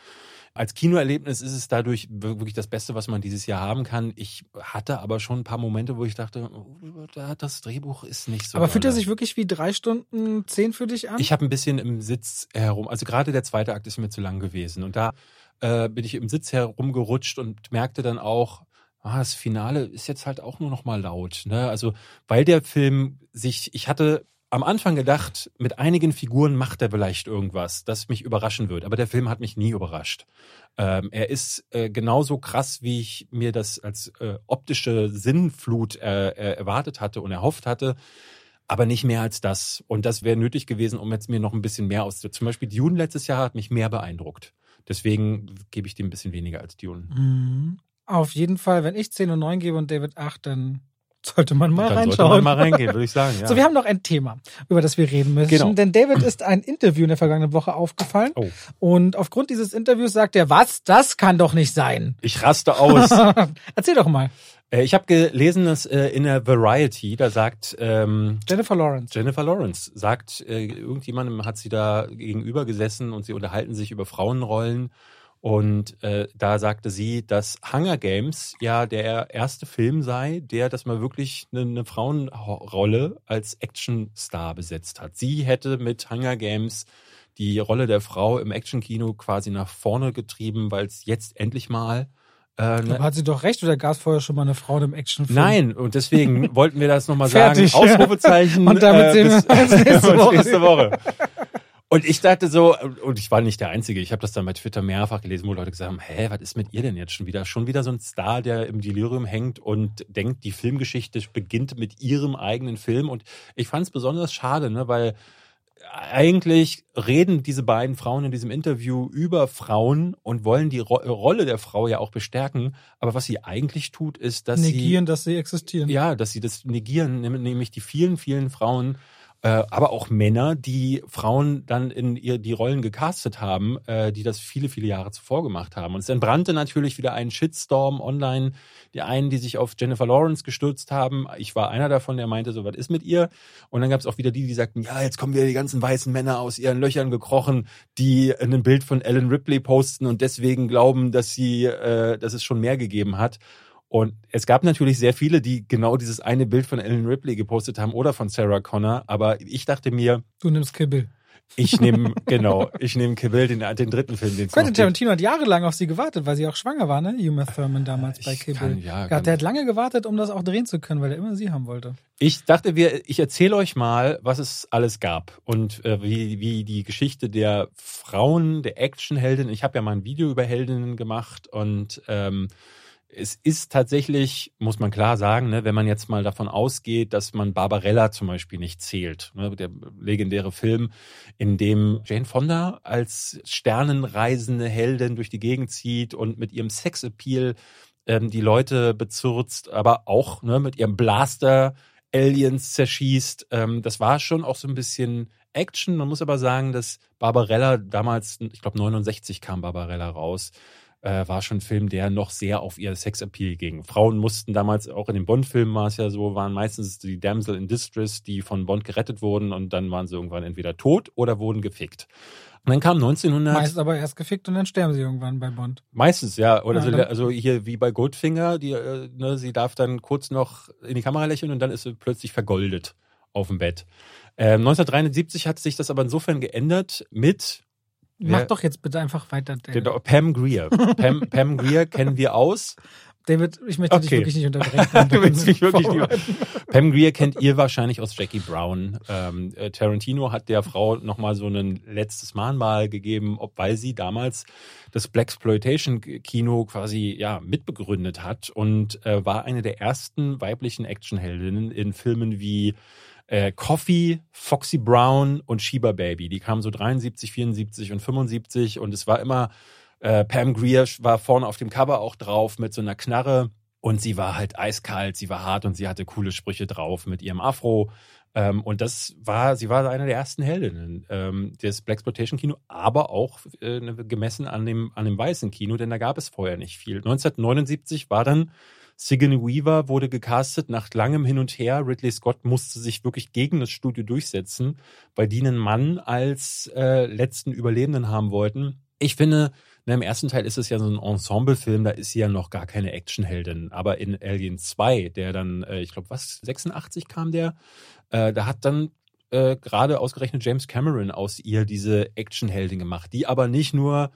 Als Kinoerlebnis ist es dadurch wirklich das Beste, was man dieses Jahr haben kann. Ich hatte aber schon ein paar Momente, wo ich dachte, oh, das Drehbuch ist nicht so. Aber fühlt er sich wirklich wie drei Stunden zehn für dich an? Ich habe ein bisschen im Sitz herum. Also gerade der zweite Akt ist mir zu lang gewesen. Und da äh, bin ich im Sitz herumgerutscht und merkte dann auch, ah, das Finale ist jetzt halt auch nur noch mal laut. Ne? Also weil der Film sich, ich hatte am Anfang gedacht, mit einigen Figuren macht er vielleicht irgendwas, das mich überraschen wird. Aber der Film hat mich nie überrascht. Ähm, er ist äh, genauso krass, wie ich mir das als äh, optische Sinnflut äh, äh erwartet hatte und erhofft hatte. Aber nicht mehr als das. Und das wäre nötig gewesen, um jetzt mir noch ein bisschen mehr aus. Zum Beispiel Dune letztes Jahr hat mich mehr beeindruckt. Deswegen gebe ich dem ein bisschen weniger als Dune. Mhm. Auf jeden Fall, wenn ich 10 und 9 gebe und David 8, dann sollte man mal Dann reinschauen. Sollte man mal reingehen, würde ich sagen. <laughs> Ja. So, wir haben noch ein Thema, über das wir reden müssen. Genau. Denn David ist ein Interview in der vergangenen Woche aufgefallen. Oh. Und aufgrund dieses Interviews sagt er, was? Das kann doch nicht sein. Ich raste aus. <laughs> Erzähl doch mal. Äh, ich habe gelesen, dass äh, in der Variety, da sagt ähm, Jennifer Lawrence. Jennifer Lawrence sagt, äh, irgendjemandem hat sie da gegenüber gesessen und sie unterhalten sich über Frauenrollen und äh, da sagte sie, dass Hunger Games ja der erste Film sei, der das mal wirklich eine, eine Frauenrolle als Actionstar besetzt hat. Sie hätte mit Hunger Games die Rolle der Frau im Actionkino quasi nach vorne getrieben, weil es jetzt endlich mal äh, ne? hat sie doch recht, oder gab es vorher schon mal eine Frau im Actionfilm? Nein, und deswegen <laughs> wollten wir das nochmal sagen. Ausrufezeichen. <laughs> und damit äh, sehen wir uns <laughs> nächste Woche. nächste Woche. Und ich dachte so, und ich war nicht der Einzige, ich habe das dann bei Twitter mehrfach gelesen, wo Leute gesagt haben, hä, was ist mit ihr denn jetzt schon wieder? Schon wieder so ein Star, der im Delirium hängt und denkt, die Filmgeschichte beginnt mit ihrem eigenen Film. Und ich fand es besonders schade, ne, weil eigentlich reden diese beiden Frauen in diesem Interview über Frauen und wollen die Ro Rolle der Frau ja auch bestärken. Aber was sie eigentlich tut, ist, dass negieren, sie negieren, dass sie existieren. Ja, dass sie das negieren, nämlich die vielen, vielen Frauen, aber auch Männer, die Frauen dann in ihr, die Rollen gecastet haben, äh, die das viele, viele Jahre zuvor gemacht haben. Und es entbrannte natürlich wieder ein Shitstorm online. Die einen, die sich auf Jennifer Lawrence gestürzt haben. Ich war einer davon, der meinte, so was ist mit ihr. Und dann gab es auch wieder die, die sagten, ja, jetzt kommen wieder die ganzen weißen Männer aus ihren Löchern gekrochen, die ein Bild von Ellen Ripley posten und deswegen glauben, dass sie, äh, dass es schon mehr gegeben hat. Und es gab natürlich sehr viele, die genau dieses eine Bild von Ellen Ripley gepostet haben oder von Sarah Connor. Aber ich dachte mir. Du nimmst Kibble. Ich nehme, <laughs> genau, ich nehme Kill den, den dritten Film, den Quentin Tarantino hat jahrelang auf sie gewartet, weil sie auch schwanger war, ne? Uma Thurman damals bei Kill Bill. Ja, ja, der hat lange gewartet, um das auch drehen zu können, weil er immer sie haben wollte. Ich dachte, wir, ich erzähle euch mal, was es alles gab und äh, wie, wie die Geschichte der Frauen, der Actionheldin. Ich habe ja mal ein Video über Heldinnen gemacht und ähm, es ist tatsächlich, muss man klar sagen, ne, wenn man jetzt mal davon ausgeht, dass man Barbarella zum Beispiel nicht zählt, ne, der legendäre Film, in dem Jane Fonda als sternenreisende Heldin durch die Gegend zieht und mit ihrem Sexappeal ähm, die Leute bezürzt, aber auch ne, mit ihrem Blaster Aliens zerschießt. Ähm, das war schon auch so ein bisschen Action. Man muss aber sagen, dass Barbarella damals, ich glaube 69 kam Barbarella raus, äh, war schon ein Film, der noch sehr auf ihr Sexappeal ging. Frauen mussten damals, auch in den Bond-Filmen war es ja so, waren meistens die Damsel in Distress, die von Bond gerettet wurden und dann waren sie irgendwann entweder tot oder wurden gefickt. Und dann kam 1900. Meist aber erst gefickt und dann sterben sie irgendwann bei Bond. Meistens, ja. Oder Ja, so, also hier wie bei Goldfinger, die, äh, ne, sie darf dann kurz noch in die Kamera lächeln und dann ist sie plötzlich vergoldet auf dem Bett. Ähm, 1973 hat sich das aber insofern geändert mit Mach doch jetzt bitte einfach weiter, David. Pam Greer. Pam, <laughs> Pam Greer kennen wir aus. David, ich möchte dich Okay. wirklich nicht unterbrechen. <laughs> Du willst mich wirklich nicht. Pam Greer kennt ihr wahrscheinlich aus Jackie Brown. Ähm, äh, Tarantino hat der Frau nochmal so ein letztes Mahnmal gegeben, ob weil sie damals das Blaxploitation-Kino quasi ja mitbegründet hat und äh, war eine der ersten weiblichen Actionheldinnen in Filmen wie äh, Coffee, Foxy Brown und Sheba Baby. Die kamen so 73, 74 und 75 und es war immer äh, Pam Greer war vorne auf dem Cover auch drauf mit so einer Knarre und sie war halt eiskalt, sie war hart und sie hatte coole Sprüche drauf mit ihrem Afro. Ähm, und das war, sie war eine der ersten Heldinnen ähm, des Blaxploitation-Kino, aber auch äh, gemessen an dem, an dem weißen Kino, denn da gab es vorher nicht viel. 1979 war dann Sigourney Weaver wurde gecastet nach langem Hin und Her. Ridley Scott musste sich wirklich gegen das Studio durchsetzen, weil die einen Mann als äh, letzten Überlebenden haben wollten. Ich finde, na, im ersten Teil ist es ja so ein Ensemble-Film, da ist sie ja noch gar keine Actionheldin. Aber in Alien 2, der dann, äh, ich glaube, was, 86 kam der, äh, da hat dann äh, gerade ausgerechnet James Cameron aus ihr diese Actionheldin gemacht, die aber nicht nur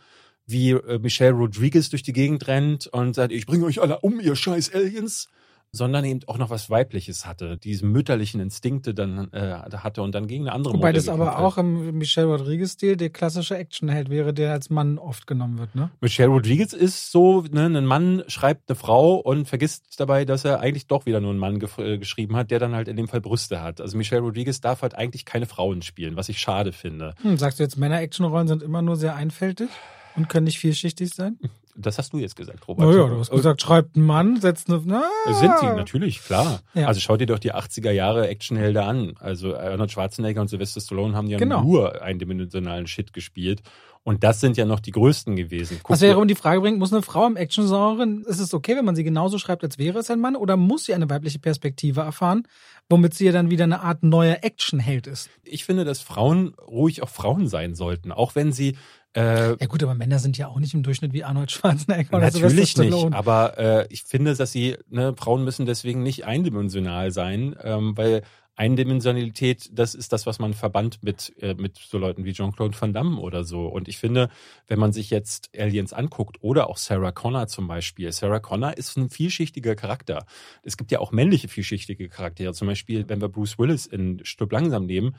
wie äh, Michelle Rodriguez durch die Gegend rennt und sagt, ich bringe euch alle um, ihr scheiß Aliens, sondern eben auch noch was Weibliches hatte, diese mütterlichen Instinkte dann äh, hatte und dann gegen eine andere Wobei das aber auch im Michelle Rodriguez-Stil der klassische Actionheld wäre, der als Mann oft genommen wird, ne? Michelle Rodriguez ist so, ne, ein Mann schreibt eine Frau und vergisst dabei, dass er eigentlich doch wieder nur einen Mann ge äh, geschrieben hat, der dann halt in dem Fall Brüste hat. Also Michelle Rodriguez darf halt eigentlich keine Frauen spielen, was ich schade finde. Hm, sagst du jetzt, Männer-Action-Rollen sind immer nur sehr einfältig und können nicht vielschichtig sein? Das hast du jetzt gesagt, Robert. Naja, du hast gesagt, schreibt ein Mann, setzt eine. Na, Sind sie, natürlich, klar. Ja. Also schau dir doch die 80er Jahre Actionhelden an. Also Arnold Schwarzenegger und Sylvester Stallone haben ja Genau. nur eindimensionalen Shit gespielt. Und das sind ja noch die größten gewesen. Guck Was dir- wiederum die Frage bringt, muss eine Frau im Action-Genre, ist es okay, wenn man sie genauso schreibt, als wäre es ein Mann, oder muss sie eine weibliche Perspektive erfahren, womit sie ja dann wieder eine Art neuer Actionheld ist? ich finde, dass Frauen ruhig auch Frauen sein sollten. Auch wenn sie äh, Ja gut, aber Männer sind ja auch nicht im Durchschnitt wie Arnold Schwarzenegger oder Natürlich nicht, aber äh, ich finde, dass sie, ne, Frauen müssen deswegen nicht eindimensional sein, ähm, weil Eindimensionalität, das ist das, was man verbannt mit, äh, mit so Leuten wie Jean-Claude Van Damme oder so. Und ich finde, wenn man sich jetzt Aliens anguckt oder auch Sarah Connor zum Beispiel, Sarah Connor ist ein vielschichtiger Charakter. Es gibt ja auch männliche vielschichtige Charaktere, zum Beispiel, wenn wir Bruce Willis in Stück langsam nehmen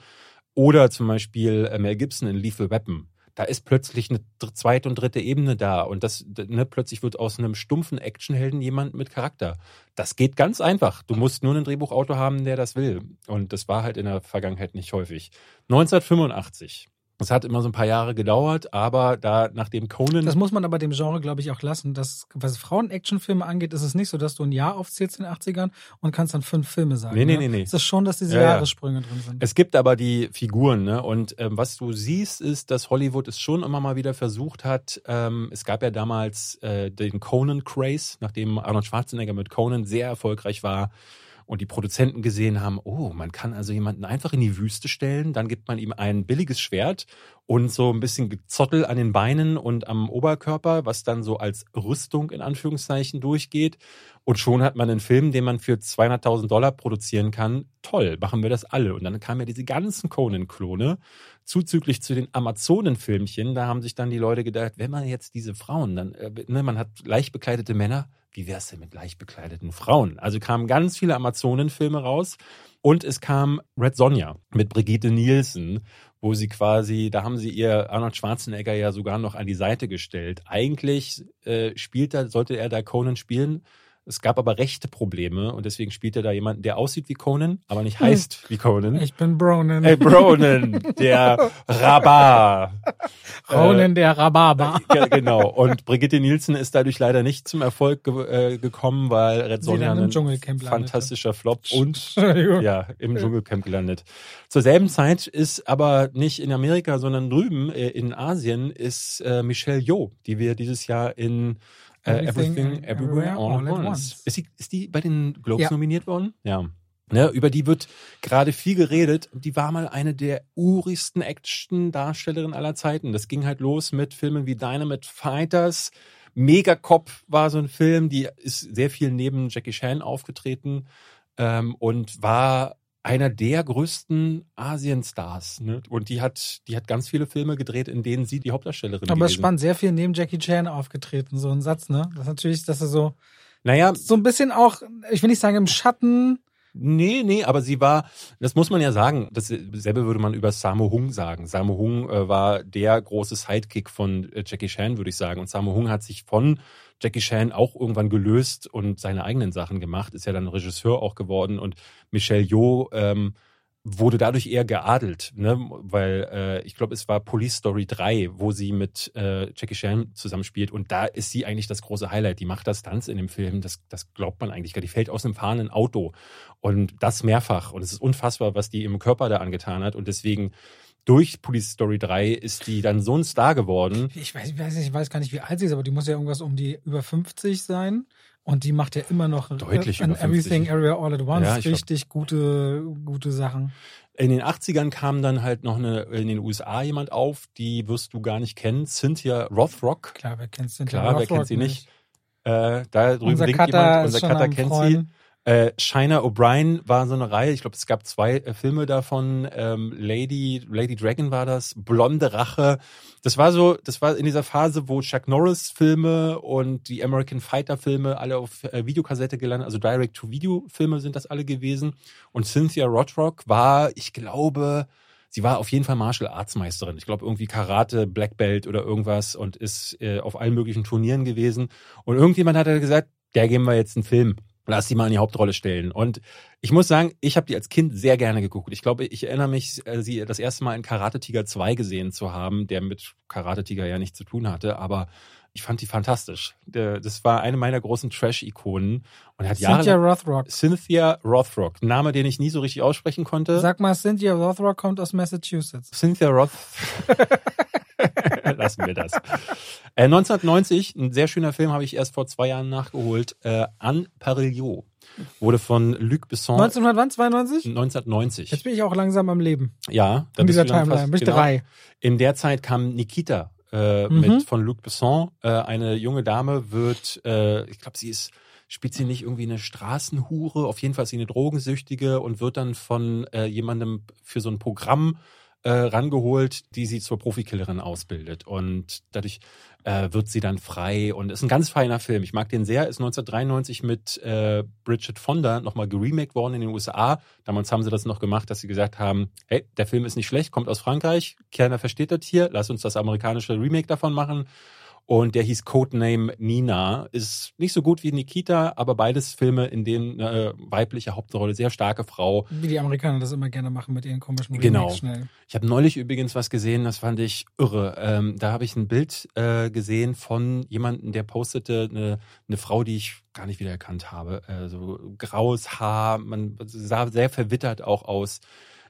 oder zum Beispiel äh, Mel Gibson in Lethal Weapon da ist plötzlich eine zweite und dritte Ebene da und das ne, plötzlich wird aus einem stumpfen Actionhelden jemand mit Charakter. Das geht ganz einfach. Du musst nur einen Drehbuchautor haben, der das will. Und das war halt in der Vergangenheit nicht häufig. 1985. Es hat immer so ein paar Jahre gedauert, aber da nachdem Conan Das muss man aber dem Genre, glaube ich, auch lassen. Das, was Frauen-Action-Filme angeht, ist es nicht so, dass du ein Jahr aufzählst in den 80ern und kannst dann fünf Filme sagen. Nee, nee, ne? nee, nee. Es ist schon, dass diese Ja, ja. Jahressprünge drin sind. Es gibt aber die Figuren, ne? Und ähm, was du siehst, ist, dass Hollywood es schon immer mal wieder versucht hat. Ähm, es gab ja damals äh, den Conan Craze, nachdem Arnold Schwarzenegger mit Conan sehr erfolgreich war und die Produzenten gesehen haben, oh, man kann also jemanden einfach in die Wüste stellen, dann gibt man ihm ein billiges Schwert und so ein bisschen Gezottel an den Beinen und am Oberkörper, was dann so als Rüstung in Anführungszeichen durchgeht. Und schon hat man einen Film, den man für 200.000 Dollar produzieren kann. Toll, machen wir das alle. Und dann kamen ja diese ganzen Conan-Klone, zuzüglich zu den Amazonen-Filmchen. Da haben sich dann die Leute gedacht, wenn man jetzt diese Frauen, dann, äh, ne, man hat leicht bekleidete Männer, wie wär's denn mit leicht bekleideten Frauen? Also kamen ganz viele Amazonen-Filme raus. Und es kam Red Sonja mit Brigitte Nielsen, wo sie quasi, da haben sie ihr Arnold Schwarzenegger ja sogar noch an die Seite gestellt. Eigentlich äh, spielt er, sollte er da Conan spielen, Es gab aber rechte Probleme und deswegen spielt er da jemanden, der aussieht wie Conan, aber nicht heißt hm. wie Conan. Ich bin Bronan. Hey, Bronan, der <laughs> Rabar. Ronan, äh, der Rhabarber. Äh, genau. Und Brigitte Nielsen ist dadurch leider nicht zum Erfolg ge äh, gekommen, weil Red Sonja ein fantastischer Flop und ja, im Dschungelcamp gelandet. Zur selben Zeit ist aber nicht in Amerika, sondern drüben äh, in Asien ist äh, Michelle Yeoh, die wir dieses Jahr in äh, Everything, Everything, Everywhere, All, at once. Ist, die, ist die bei den Globes ja. nominiert worden? Ja. Ne, über die wird gerade viel geredet. Die war mal eine der urigsten Action-Darstellerinnen aller Zeiten. Das ging halt los mit Filmen wie Dynamite Fighters. Megacop war so ein Film, die ist sehr viel neben Jackie Chan aufgetreten ähm, und war einer der größten Asienstars. Ne? Und die hat, die hat ganz viele Filme gedreht, in denen sie die Hauptdarstellerin Aber gewesen. spannend, sehr viel neben Jackie Chan aufgetreten, so ein Satz, ne? Das ist natürlich, dass er so, naja, so ein bisschen auch, ich will nicht sagen im Schatten. Nee, nee, aber sie war, das muss man ja sagen, dasselbe würde man über Sammo Hung sagen. Sammo Hung äh, war der große Sidekick von äh, Jackie Chan, würde ich sagen. Und Sammo Hung hat sich von Jackie Chan auch irgendwann gelöst und seine eigenen Sachen gemacht, ist ja dann Regisseur auch geworden. Und Michelle Yeoh ähm, wurde dadurch eher geadelt, ne? weil äh, ich glaube, es war Police Story 3, wo sie mit äh, Jackie Chan zusammenspielt. Und da ist sie eigentlich das große Highlight. Die macht das Tanz in dem Film, das, das glaubt man eigentlich gar Die fällt aus einem fahrenden Auto. Und das mehrfach. Und es ist unfassbar, was die im Körper da angetan hat. Und deswegen durch Police Story 3 ist die dann so ein Star geworden. Ich weiß, ich weiß, nicht, ich weiß gar nicht, wie alt sie ist, aber die muss ja irgendwas um die über 50 sein. Und die macht ja immer noch Deutlich an Everything Area All at Once ja, richtig glaub, gute, gute Sachen. In den 80ern kam dann halt noch eine, in den USA jemand auf, die wirst du gar nicht kennen, Cynthia Rothrock. Klar, wer kennt Cynthia Klar, Rothrock wer kennt sie nicht? nicht. Äh, da drüben unser Cutter jemand, unser Cutter kennt Freund. sie. Äh, Shina O'Brien war so eine Reihe, ich glaube, es gab zwei äh, Filme davon. Ähm, Lady, Lady Dragon war das, Blonde Rache. Das war so, das war in dieser Phase, wo Chuck Norris Filme und die American Fighter Filme alle auf äh, Videokassette gelandet, also Direct-to-Video-Filme sind das alle gewesen. Und Cynthia Rothrock war, ich glaube, sie war auf jeden Fall Martial Arts Meisterin. Ich glaube irgendwie Karate, Black Belt oder irgendwas und ist äh, auf allen möglichen Turnieren gewesen. Und irgendjemand hat gesagt, der geben wir jetzt einen Film lass sie mal in die Hauptrolle stellen. Und ich muss sagen, ich habe die als Kind sehr gerne geguckt. Ich glaube, ich erinnere mich, äh, sie das erste Mal in Karate Tiger 2 gesehen zu haben, der mit Karate Tiger ja nichts zu tun hatte, aber ich fand die fantastisch. Das war eine meiner großen Trash-Ikonen und hat Cynthia Jahre Rothrock. Cynthia Rothrock, Name, den ich nie so richtig aussprechen konnte. Sag mal, Cynthia Rothrock kommt aus Massachusetts. Cynthia Roth. <laughs> <laughs> Lassen wir das. Äh, 1990, ein sehr schöner Film, habe ich erst vor zwei Jahren nachgeholt. Äh, Anne Parillo wurde von Luc Besson. 1992? 1990. Jetzt bin ich auch langsam am Leben. Ja. In dieser Timeline. Bin ich genau. drei. In der Zeit kam Nikita äh, mhm. mit von Luc Besson. Äh, eine junge Dame wird, äh, ich glaube, sie ist spielt sie nicht irgendwie eine Straßenhure? Auf jeden Fall ist sie eine Drogensüchtige und wird dann von äh, jemandem für so ein Programm äh, rangeholt, die sie zur Profikillerin ausbildet. Und dadurch äh, wird sie dann frei und ist ein ganz feiner Film. Ich mag den sehr. Ist 1993 mit äh, Bridget Fonda nochmal geremaked worden in den USA. Damals haben sie das noch gemacht, dass sie gesagt haben, hey, der Film ist nicht schlecht, kommt aus Frankreich, keiner versteht das hier, lass uns das amerikanische Remake davon machen. Und der hieß Codename Nina. Ist nicht so gut wie Nikita, aber beides Filme, in denen eine weibliche Hauptrolle, sehr starke Frau. Wie die Amerikaner das immer gerne machen mit ihren komischen Genau. Schnell. Ich habe neulich übrigens was gesehen, das fand ich irre. Ähm, da habe ich ein Bild äh, gesehen von jemandem, der postete eine, eine Frau, die ich gar nicht wiedererkannt habe. Äh, so graues Haar, man sah sehr verwittert auch aus.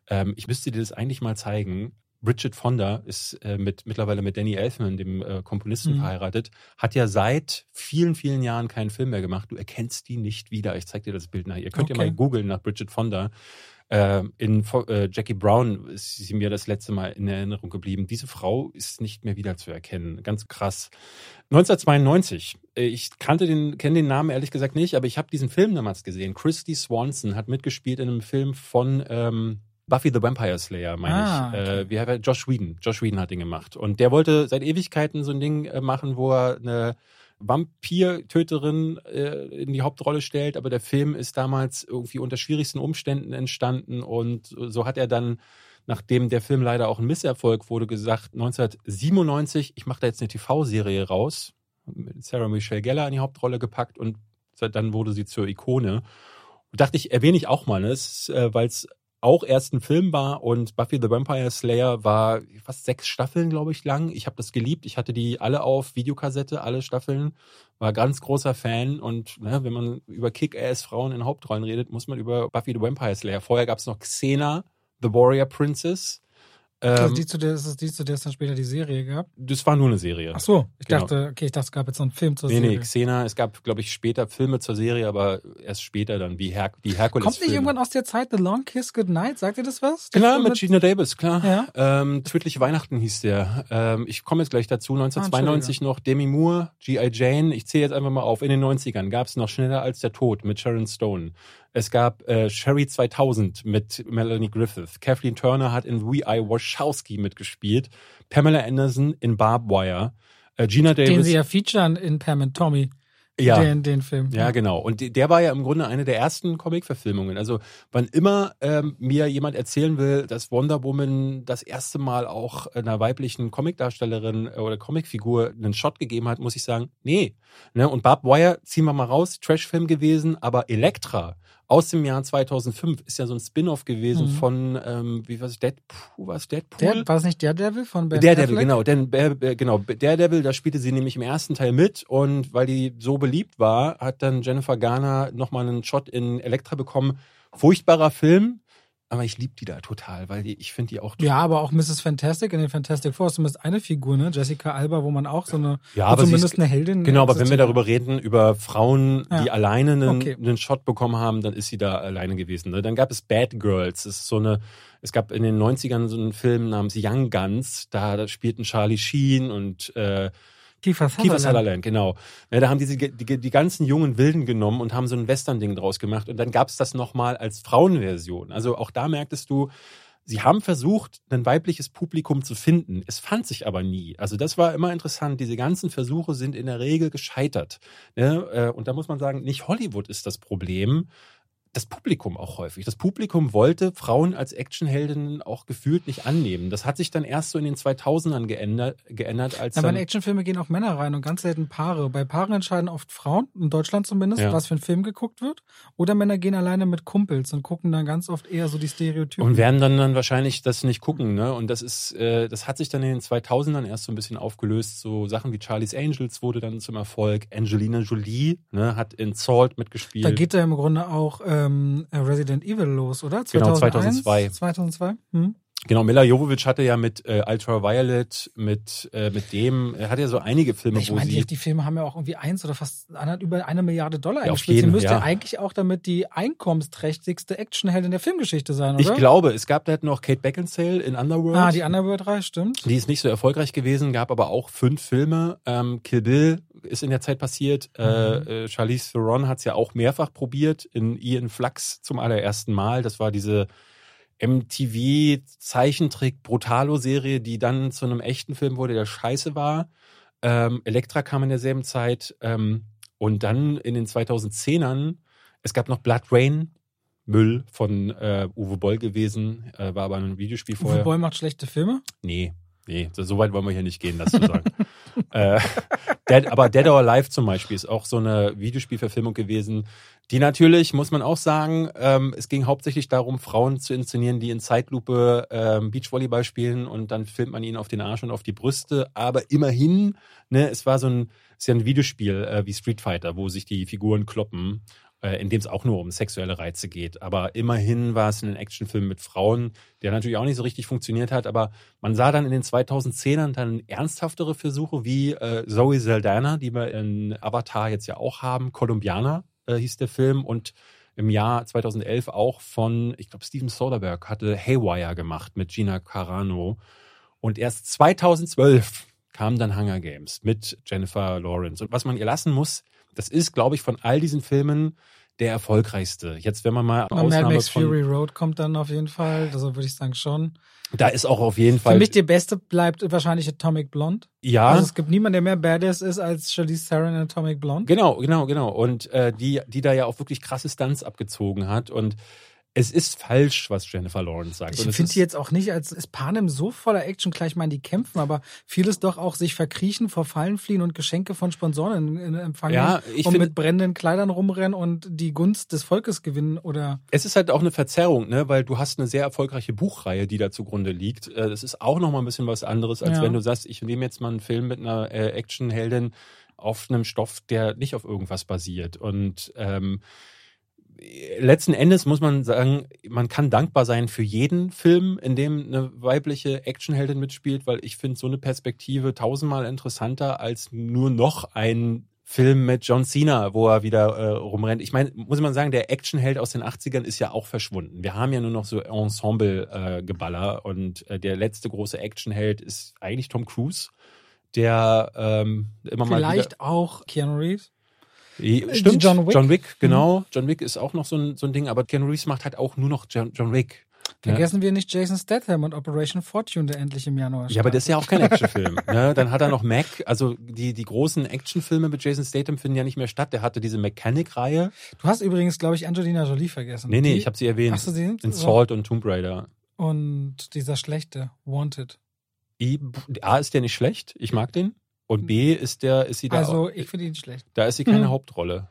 Ähm, ich müsste dir das eigentlich mal zeigen. Bridget Fonda ist äh, mit mittlerweile mit Danny Elfman, dem äh, Komponisten, mhm. verheiratet, hat ja seit vielen, vielen Jahren keinen Film mehr gemacht. Du erkennst die nicht wieder. Ich zeig dir das Bild nach. Ihr könnt okay. ja mal googeln nach Bridget Fonda. Äh, in Jackie Brown ist sie mir das letzte Mal in Erinnerung geblieben. Diese Frau ist nicht mehr wieder zu erkennen. Ganz krass. 1992. Äh, ich kannte den, kenne den Namen ehrlich gesagt nicht, aber ich habe diesen Film damals gesehen. Christy Swanson hat mitgespielt in einem Film von ähm, Buffy the Vampire Slayer, meine ah, ich. Okay. Äh, wie hat Josh Whedon. Josh Whedon hat den gemacht. Und der wollte seit Ewigkeiten so ein Ding äh, machen, wo er eine Vampir-Töterin äh, in die Hauptrolle stellt, aber der Film ist damals irgendwie unter schwierigsten Umständen entstanden und so hat er dann, nachdem der Film leider auch ein Misserfolg wurde, gesagt, 1997, ich mache da jetzt eine TV-Serie raus, mit Sarah Michelle Geller in die Hauptrolle gepackt und Dann wurde sie zur Ikone. Und dachte ich, erwähne ich auch mal, ne? äh, weil es auch erst ein Film war und Buffy the Vampire Slayer war fast sechs Staffeln, glaube ich, lang. Ich habe das geliebt. Ich hatte die alle auf Videokassette, alle Staffeln. War ganz großer Fan und ne, wenn man über Kick-Ass-Frauen in Hauptrollen redet, muss man über Buffy the Vampire Slayer. Vorher gab es noch Xena, The Warrior Princess. Also ähm, die zu der, ist es die, zu der es dann später die Serie gab? Das war nur eine Serie. Ach so, ich genau. dachte, okay, ich dachte, es gab jetzt noch einen Film zur nee, Serie. Nee, nee, Xena, es gab, glaube ich, später Filme zur Serie, aber erst später dann, wie Her die Herkules. Kommt nicht irgendwann aus der Zeit The Long Kiss Goodnight? Sagt ihr das was? klar, mit, mit Gina Davis, klar. Ja? Ähm, Tödliche Weihnachten hieß der. Ähm, ich komme jetzt gleich dazu. 1992 ah, noch Demi Moore, G.I. Jane. Ich zähle jetzt einfach mal auf. In den 90ern gab es noch Schneller als der Tod mit Sharon Stone. Es gab äh, Sherry 2000 mit Melanie Griffith. Kathleen Turner hat in We I Wachowski mitgespielt. Pamela Anderson in Barbed Wire. Äh, Gina Davis. Den sie ja featuren in Pam and Tommy. Ja. Den, den Film. Ja, genau. Und der war ja im Grunde eine der ersten Comic-Verfilmungen. Also, wann immer ähm, mir jemand erzählen will, dass Wonder Woman das erste Mal auch einer weiblichen Comicdarstellerin äh, oder Comicfigur einen Shot gegeben hat, muss ich sagen, nee. Ne? Und Barbed Wire ziehen wir mal raus, Trashfilm gewesen, aber Elektra aus dem Jahr 2005 ist ja so ein Spin-off gewesen mhm. von, ähm, wie war es, Deadpool, was Deadpool? Der, war es nicht Daredevil von Ben Daredevil, genau, denn, äh, genau, Daredevil, da spielte sie nämlich im ersten Teil mit und weil die so beliebt war, hat dann Jennifer Garner nochmal einen Shot in Elektra bekommen. Furchtbarer Film, aber ich liebe die da total, weil die, ich finde die auch. Ja, aber auch Mrs. Fantastic in den Fantastic Four ist zumindest eine Figur, ne? Jessica Alba, wo man auch so eine, ja, aber zumindest ist, eine Heldin. Genau, aber wenn wir darüber reden, über Frauen, ja. die alleine einen, okay. einen Shot bekommen haben, dann ist sie da alleine gewesen. Ne? Dann gab es Bad Girls, das ist so eine, es gab in den 90ern so einen Film namens Young Guns, da, da spielten Charlie Sheen und äh, Kiefer Sutherland. Kiefer Sutherland, genau. Ja, da haben diese die, die ganzen jungen Wilden genommen und haben so ein Western-Ding draus gemacht. Und dann gab es das nochmal als Frauenversion. Also auch da merktest du, Sie haben versucht, ein weibliches Publikum zu finden. Es fand sich aber nie. Also das war immer interessant. Diese ganzen Versuche sind in der Regel gescheitert. Ne? Äh, und da muss man sagen, nicht Hollywood ist das Problem, das Publikum auch häufig. Das Publikum wollte Frauen als Actionheldinnen auch gefühlt nicht annehmen. Das hat sich dann erst so in den 2000ern geändert, geändert als. Aber in Actionfilme gehen auch Männer rein und ganz selten Paare. Bei Paaren entscheiden oft Frauen, in Deutschland zumindest, ja. was für ein Film geguckt wird. Oder Männer gehen alleine mit Kumpels und gucken dann ganz oft eher so die Stereotypen. Und werden dann, dann wahrscheinlich das nicht gucken, ne? Und das ist, äh, das hat sich dann in den 2000ern erst so ein bisschen aufgelöst. So Sachen wie Charlie's Angels wurde dann zum Erfolg. Angelina Jolie, ne, hat in Salt mitgespielt. Da geht er im Grunde auch, äh, ähm, Resident Evil los, oder? 2001? Genau, 2002. 2002. Hm. Genau, Mila Jovovich hatte ja mit äh, Ultraviolet, mit, äh, mit dem, er hat ja so einige Filme, ich wo meine, sie... Die, die Filme haben ja auch irgendwie eins oder fast über eine Milliarde Dollar ja, eingespielt. Sie müsste ja. eigentlich auch damit die einkommensträchtigste Actionheldin der Filmgeschichte sein, oder? Ich glaube, es gab da noch Kate Beckinsale in Underworld. Ah, die Underworld-Reihe, stimmt. Die ist nicht so erfolgreich gewesen, gab aber auch fünf Filme. Ähm, Kill Bill ist in der Zeit passiert. Äh, mhm. Äh, Charlize Theron hat es ja auch mehrfach probiert, in Ian Flux zum allerersten Mal. Das war diese MTV-Zeichentrick Brutalo-Serie, die dann zu einem echten Film wurde, der scheiße war. Ähm, Elektra kam in derselben Zeit. Ähm, und dann in den 2010ern, es gab noch Blood Rain, Müll von äh, Uwe Boll gewesen, äh, war aber ein Videospiel vorher. Uwe Boll macht schlechte Filme? Nee, nee, so weit wollen wir hier nicht gehen, das zu sagen. <laughs> äh, Dead, aber Dead or Alive zum Beispiel ist auch so eine Videospielverfilmung gewesen, die natürlich, muss man auch sagen, ähm, es ging hauptsächlich darum, Frauen zu inszenieren, die in Zeitlupe ähm, Beachvolleyball spielen und dann filmt man ihnen auf den Arsch und auf die Brüste. Aber immerhin, ne, es war so ein, ist ja ein Videospiel äh, wie Street Fighter, wo sich die Figuren kloppen, äh, in dem es auch nur um sexuelle Reize geht. Aber immerhin war es ein Actionfilm mit Frauen, der natürlich auch nicht so richtig funktioniert hat. Aber man sah dann in den 2010ern dann ernsthaftere Versuche wie äh, Zoe Saldana, die wir in Avatar jetzt ja auch haben, Columbiana äh, hieß der Film und im Jahr 2011 auch von, ich glaube, Steven Soderbergh hatte Haywire gemacht mit Gina Carano. Und erst 2012 kam dann Hunger Games mit Jennifer Lawrence. Und was man ihr lassen muss, das ist, glaube ich, von all diesen Filmen der erfolgreichste. Jetzt, wenn man mal Ausnahme Mad Max von, Fury Road kommt dann auf jeden Fall, also würde ich sagen schon. Da ist auch auf jeden Fall. Für mich der beste bleibt wahrscheinlich Atomic Blonde. Ja. Also es gibt niemanden, der mehr Badass ist als Charlize Theron in Atomic Blonde. Genau, genau, genau. Und äh, die, die da ja auch wirklich krasse Stunts abgezogen hat. Und es ist falsch, was Jennifer Lawrence sagt. Ich finde die jetzt auch nicht als ist Panem so voller Action, gleich mal die kämpfen, aber vieles doch auch sich verkriechen, vor Fallen fliehen und Geschenke von Sponsoren empfangen Ja, ich und mit brennenden Kleidern rumrennen und die Gunst des Volkes gewinnen oder Es ist halt auch eine Verzerrung, ne, weil du hast eine sehr erfolgreiche Buchreihe, die da zugrunde liegt. Äh, Das ist auch noch mal ein bisschen was anderes, als Ja. wenn du sagst, ich nehme jetzt mal einen Film mit einer äh, Actionheldin auf einem Stoff, der nicht auf irgendwas basiert. Und ähm, letzten Endes muss man sagen, man kann dankbar sein für jeden Film, in dem eine weibliche Actionheldin mitspielt, weil ich finde so eine Perspektive tausendmal interessanter als nur noch ein Film mit John Cena, wo er wieder äh, rumrennt. Ich meine, muss man sagen, der Actionheld aus den 80ern ist ja auch verschwunden. Wir haben ja nur noch so Ensemble-Geballer äh, und äh, der letzte große Actionheld ist eigentlich Tom Cruise, der ähm, immer mal wieder vielleicht auch Keanu Reeves. Äh, Stimmt, John Wick. Mhm. genau. John Wick ist auch noch so ein, so ein Ding, aber Keanu Reeves macht halt auch nur noch John, John Wick. Vergessen wir nicht Jason Statham und Operation Fortune, der endlich im Januar Ja, aber das ist ja auch kein startet. Actionfilm. ne? Dann hat er noch Mac, also die, die großen Actionfilme mit Jason Statham finden ja nicht mehr statt. Der hatte diese Mechanic-Reihe. Du hast übrigens, glaube ich, Angelina Jolie vergessen. Nee, nee, Die- ich habe sie erwähnt. Hast du sie? In Salt und Tomb Raider. Und dieser schlechte, Wanted. I, A ist der nicht schlecht, ich mag den. Und B ist der, ist sie da, Also, auch, ich finde ihn schlecht. da ist sie keine Hm. Hauptrolle.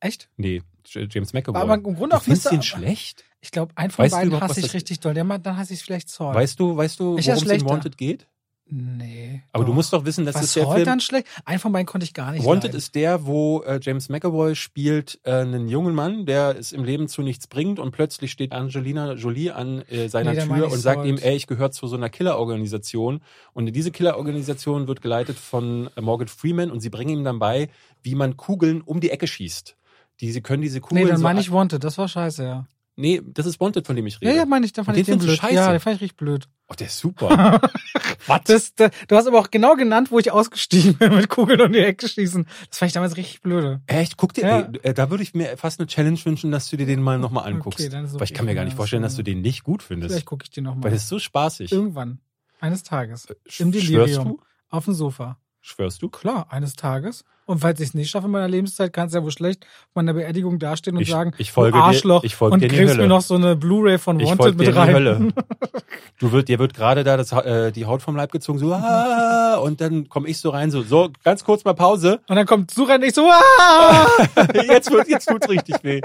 Echt? Nee, James McAvoy. Aber im Grunde du auch findest Mr. ihn schlecht? Ich glaube, einen von Weißt du beiden hasse ich richtig doll. Der, ma- dann hasse ich vielleicht Saul. Weißt du, weißt du, worum es in? Wanted geht? Nee. Aber du doch. musst doch wissen, dass Was das der Film dann schlecht? Einen von beiden konnte ich gar nicht Wanted leiden. ist der, wo äh, James McAvoy spielt äh, einen jungen Mann, der es im Leben zu nichts bringt und plötzlich steht Angelina Jolie an äh, seiner Nee, Tür und sagt ihm, ey, ich gehöre zu so einer Killerorganisation und diese Killerorganisation wird geleitet von äh, Morgan Freeman und sie bringen ihm dann bei, wie man Kugeln um die Ecke schießt. Die, sie können diese Kugeln Nee, dann so meine ich Wanted. Das war scheiße, ja. Nee, das ist Wanted, von dem ich Ja, rede. ja, meine ich. Dann fand Und ich den den blöd. scheiße? Ja, den fand ich richtig blöd. Oh, der ist super. <laughs> Was? Das, da, du hast aber auch genau genannt, wo ich ausgestiegen <laughs> bin mit Kugeln um die Ecke schießen. Das fand ich damals richtig blöde. Echt? Guck dir, Ja. ey, äh, da würde ich mir fast eine Challenge wünschen, dass du dir den mal nochmal anguckst. Okay, dann ist Weil ich kann mir gar nicht ja, vorstellen, das- dass du den nicht gut findest. Vielleicht gucke ich den Weil nochmal. das ist so spaßig. Irgendwann. Eines Tages. Sch- Im Delirium. du? Auf dem Sofa. Schwörst du? Klar, eines Tages. Und falls ich es nicht schaffe in meiner Lebenszeit, kann es ja wohl schlecht auf meiner Beerdigung dastehen und Ich- sagen, ich folge du dir- Arschloch, ich folge und dir kriegst mir noch so eine Blu-ray von Ich Wanted mit rein. Hölle. <laughs> Du wird, dir wird gerade da das, äh, die Haut vom Leib gezogen, so, ah, und dann komme ich so rein, so, so, ganz kurz mal Pause. Und dann kommt Suran nicht so, ah! <laughs> Jetzt, wird, jetzt tut's richtig weh.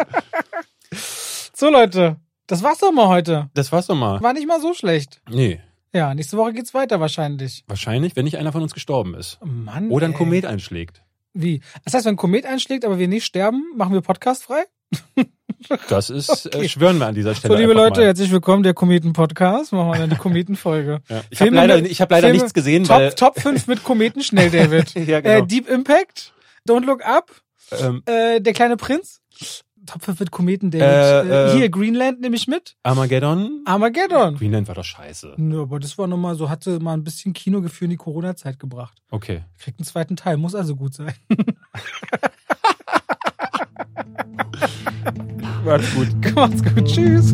So Leute, das war's doch mal heute. Das war's doch mal. War nicht mal so schlecht. Nee, Ja, nächste Woche geht's weiter wahrscheinlich. wahrscheinlich, wenn nicht einer von uns gestorben ist. Mann. Oder ein ey. Komet einschlägt. Wie? Das heißt, wenn ein Komet einschlägt, aber wir nicht sterben, machen wir Podcast frei? <laughs> Das ist, Okay. äh, schwören wir an dieser Stelle. So, liebe Leute, mal. herzlich willkomn, der Kometen-Podcast. Machen wir dann die <laughs> Kometen-Folge. Ja. Ich habe leider, mit- ich hab leider Filme- nichts gesehen, weil, Top, Top 5 mit Kometen, schnell, David. <laughs> ja, genau. äh, Deep Impact, Don't Look Up, ähm, äh, Der kleine Prinz. Top 5 mit Kometen, David. Äh, Äh, äh, hier, Greenland nehme ich mit. Armageddon. Armageddon. Greenland war doch scheiße. Nö, aber das war nochmal so, hatte mal ein bisschen Kinogefühl in die Corona-Zeit gebracht. Okay. Kriegt einen zweiten Teil, muss also gut sein. <laughs> Macht's gut. Macht's gut, tschüss.